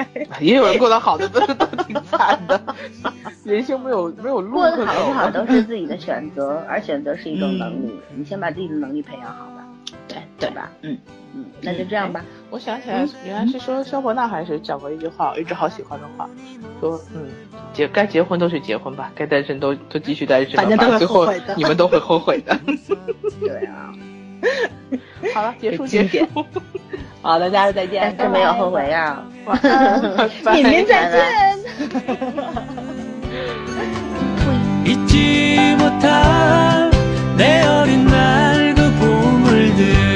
也有人过得好的，都 是都挺惨的。人生没有没有路。过得好不好都是自己的选择，而选择是一种能力。你先把自己的能力培养好吧，对对吧？嗯嗯，那就这样吧。我想起来，原来是说肖伯纳还是讲过一句话，我一直好喜欢的话，说嗯，结该结婚都去结婚吧，该单身都都继续单身吧，最后你们都会后悔的。对啊。好了结束谢谢 好的家人再见。真没有后悔呀明天再见